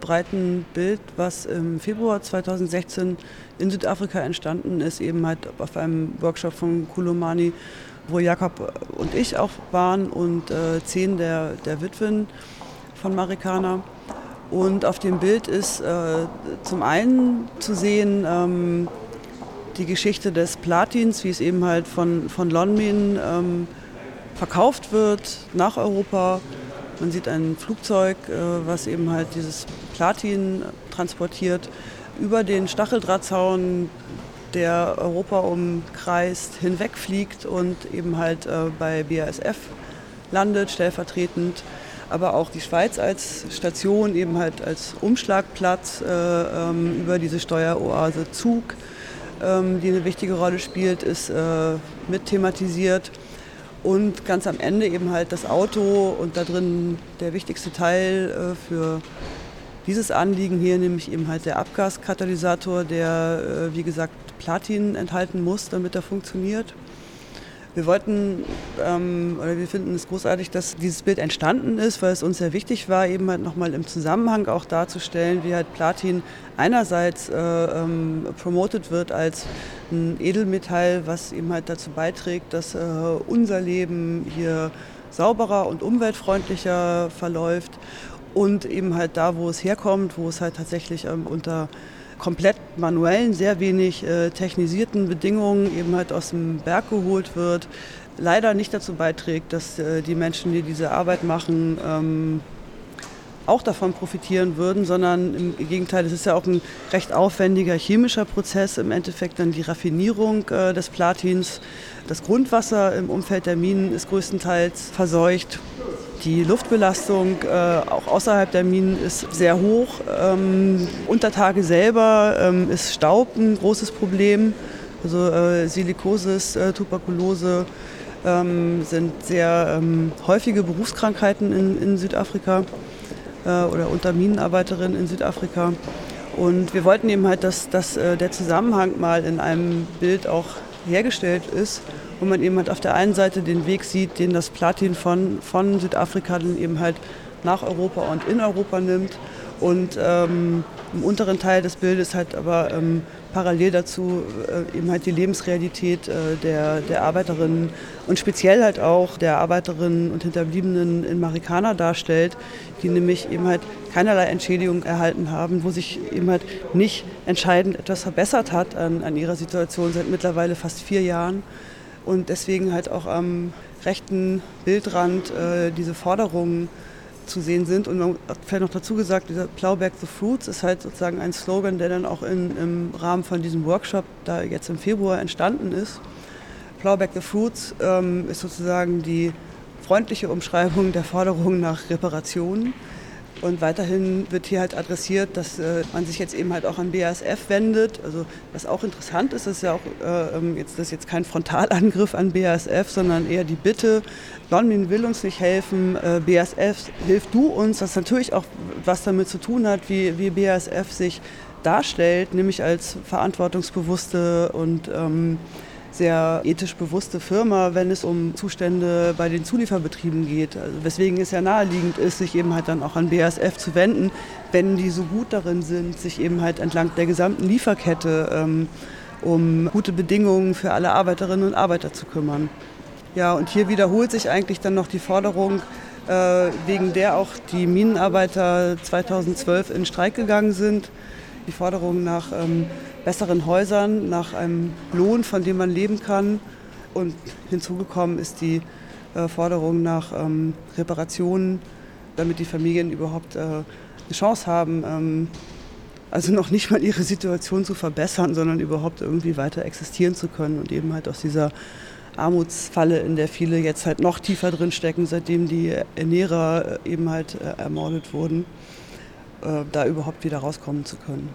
breiten Bild, was im Februar 2016 in Südafrika entstanden ist, eben halt auf einem Workshop von Kulomani, wo Jakob und ich auch waren und äh, zehn der, der Witwen von Marikana. Und auf dem Bild ist äh, zum einen zu sehen ähm, die Geschichte des Platins, wie es eben halt von, von Lonmin ähm, verkauft wird nach Europa man sieht ein Flugzeug, äh, was eben halt dieses Platin transportiert, über den Stacheldrahtzaun, der Europa umkreist, hinwegfliegt und eben halt äh, bei BASF landet, stellvertretend. Aber auch die Schweiz als Station, eben halt als Umschlagplatz äh, ähm, über diese Steueroase Zug, ähm, die eine wichtige Rolle spielt, ist mit thematisiert. Und ganz am Ende eben halt das Auto und da drin der wichtigste Teil äh, für dieses Anliegen hier, nämlich eben halt der Abgaskatalysator, der äh, wie gesagt Platin enthalten muss, damit er funktioniert. Wir wollten, ähm, oder wir finden es großartig, dass dieses Bild entstanden ist, weil es uns sehr wichtig war, eben halt nochmal im Zusammenhang auch darzustellen, wie halt Platin einerseits äh, ähm, promotet wird als ein Edelmetall, was eben halt dazu beiträgt, dass äh, unser Leben hier sauberer und umweltfreundlicher verläuft und eben halt da, wo es herkommt, wo es halt tatsächlich ähm, unter komplett manuellen, sehr wenig äh, technisierten Bedingungen eben halt aus dem Berg geholt wird, leider nicht dazu beiträgt, dass äh, die Menschen, die diese Arbeit machen, ähm, auch davon profitieren würden, sondern im Gegenteil, es ist ja auch ein recht aufwendiger chemischer Prozess, im Endeffekt dann die Raffinierung äh, des Platins. Das Grundwasser im Umfeld der Minen ist größtenteils verseucht die Luftbelastung äh, auch außerhalb der Minen ist sehr hoch. Ähm, unter selber ähm, ist Staub ein großes Problem. Also äh, Silikosis, äh, Tuberkulose ähm, sind sehr ähm, häufige Berufskrankheiten in, in Südafrika oder unter Minenarbeiterinnen in Südafrika. Und wir wollten eben halt, dass, dass äh, der Zusammenhang mal in einem Bild auch hergestellt ist, wo man eben halt auf der einen Seite den Weg sieht, den das Platin von, von Südafrika dann eben halt nach Europa und in Europa nimmt und ähm, im unteren Teil des Bildes halt aber ähm, parallel dazu äh, eben halt die Lebensrealität äh, der, der Arbeiterinnen und speziell halt auch der Arbeiterinnen und Hinterbliebenen in Marikana darstellt, die nämlich eben halt keinerlei Entschädigung erhalten haben, wo sich eben halt nicht entscheidend etwas verbessert hat an, an ihrer Situation seit mittlerweile fast vier Jahren. Und deswegen halt auch am rechten Bildrand äh, diese Forderungen zu sehen sind. Und man hat vielleicht noch dazu gesagt, dieser Plowback the Fruits ist halt sozusagen ein Slogan, der dann auch in, im Rahmen von diesem Workshop, da jetzt im Februar entstanden ist. Plowback the Fruits ähm, ist sozusagen die freundliche Umschreibung der Forderung nach Reparationen. Und weiterhin wird hier halt adressiert, dass äh, man sich jetzt eben halt auch an BASF wendet. Also was auch interessant ist, ist ja auch äh, ähm, jetzt das ist jetzt kein Frontalangriff an BASF, sondern eher die Bitte, Lonmin will uns nicht helfen, äh, BASF hilf du uns. Das natürlich auch was damit zu tun hat, wie, wie BASF sich darstellt, nämlich als verantwortungsbewusste und ähm, sehr ethisch bewusste Firma, wenn es um Zustände bei den Zulieferbetrieben geht. Also weswegen es ja naheliegend ist, sich eben halt dann auch an BASF zu wenden, wenn die so gut darin sind, sich eben halt entlang der gesamten Lieferkette ähm, um gute Bedingungen für alle Arbeiterinnen und Arbeiter zu kümmern. Ja, und hier wiederholt sich eigentlich dann noch die Forderung, äh, wegen der auch die Minenarbeiter 2012 in Streik gegangen sind, die Forderung nach ähm, besseren Häusern, nach einem Lohn, von dem man leben kann. Und hinzugekommen ist die äh, Forderung nach ähm, Reparationen, damit die Familien überhaupt äh, eine Chance haben, ähm, also noch nicht mal ihre Situation zu verbessern, sondern überhaupt irgendwie weiter existieren zu können und eben halt aus dieser Armutsfalle, in der viele jetzt halt noch tiefer drin stecken, seitdem die Ernährer äh, eben halt äh, ermordet wurden, äh, da überhaupt wieder rauskommen zu können.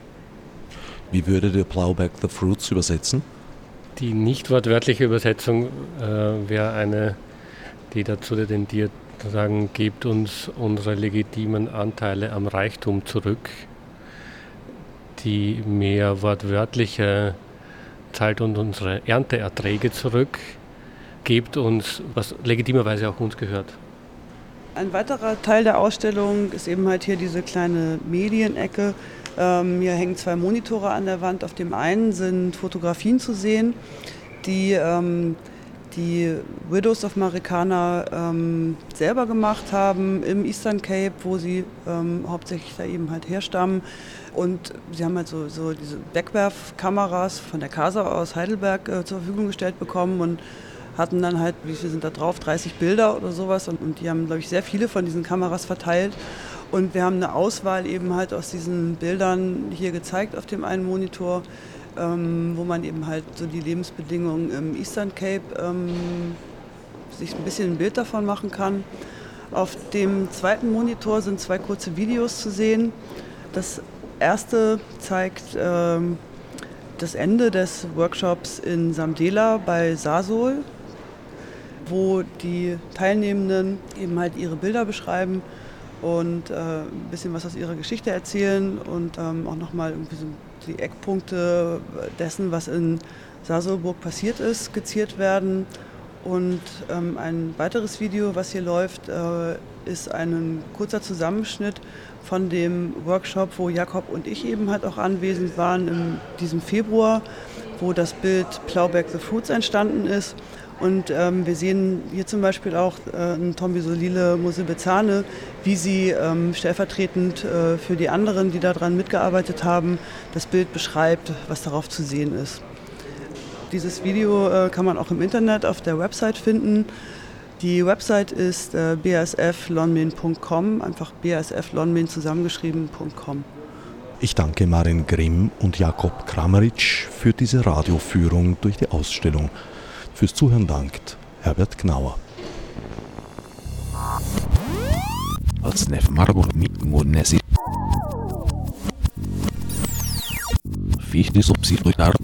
Wie würde der Plowback the Fruits übersetzen? Die nicht wortwörtliche Übersetzung äh, wäre eine, die dazu tendiert, zu sagen, gebt uns unsere legitimen Anteile am Reichtum zurück. Die mehr wortwörtliche zahlt uns unsere Ernteerträge zurück, gebt uns, was legitimerweise auch uns gehört. Ein weiterer Teil der Ausstellung ist eben halt hier diese kleine Medienecke, ähm, hier hängen zwei Monitore an der Wand. Auf dem einen sind Fotografien zu sehen, die ähm, die Widows of Marikana ähm, selber gemacht haben im Eastern Cape, wo sie ähm, hauptsächlich da eben halt herstammen. Und sie haben halt so, so diese Wegwerfkameras von der Casa aus Heidelberg äh, zur Verfügung gestellt bekommen und hatten dann halt, wie viel sind da drauf, 30 Bilder oder sowas. Und, und die haben, glaube ich, sehr viele von diesen Kameras verteilt. Und wir haben eine Auswahl eben halt aus diesen Bildern hier gezeigt auf dem einen Monitor, ähm, wo man eben halt so die Lebensbedingungen im Eastern Cape ähm, sich ein bisschen ein Bild davon machen kann. Auf dem zweiten Monitor sind zwei kurze Videos zu sehen. Das erste zeigt ähm, das Ende des Workshops in Samdela bei Sasol, wo die Teilnehmenden eben halt ihre Bilder beschreiben und äh, ein bisschen was aus ihrer Geschichte erzählen und ähm, auch nochmal irgendwie so die Eckpunkte dessen, was in Sasolburg passiert ist, skizziert werden. Und ähm, ein weiteres Video, was hier läuft, äh, ist ein kurzer Zusammenschnitt von dem Workshop, wo Jakob und ich eben halt auch anwesend waren in diesem Februar, wo das Bild Plowback the Fruits entstanden ist. Und ähm, wir sehen hier zum Beispiel auch äh, Tombi Solile Musebezane, wie sie ähm, stellvertretend äh, für die anderen, die daran mitgearbeitet haben, das Bild beschreibt, was darauf zu sehen ist. Dieses Video äh, kann man auch im Internet auf der Website finden. Die Website ist äh, basflonmin.com, einfach basflonmin zusammengeschrieben.com. Ich danke Marin Grimm und Jakob Krameritsch für diese Radioführung durch die Ausstellung. Fürs Zuhören dankt Herbert Gnauer. Als Nef Margot mit Nesi. Fichtes Obsidruitar.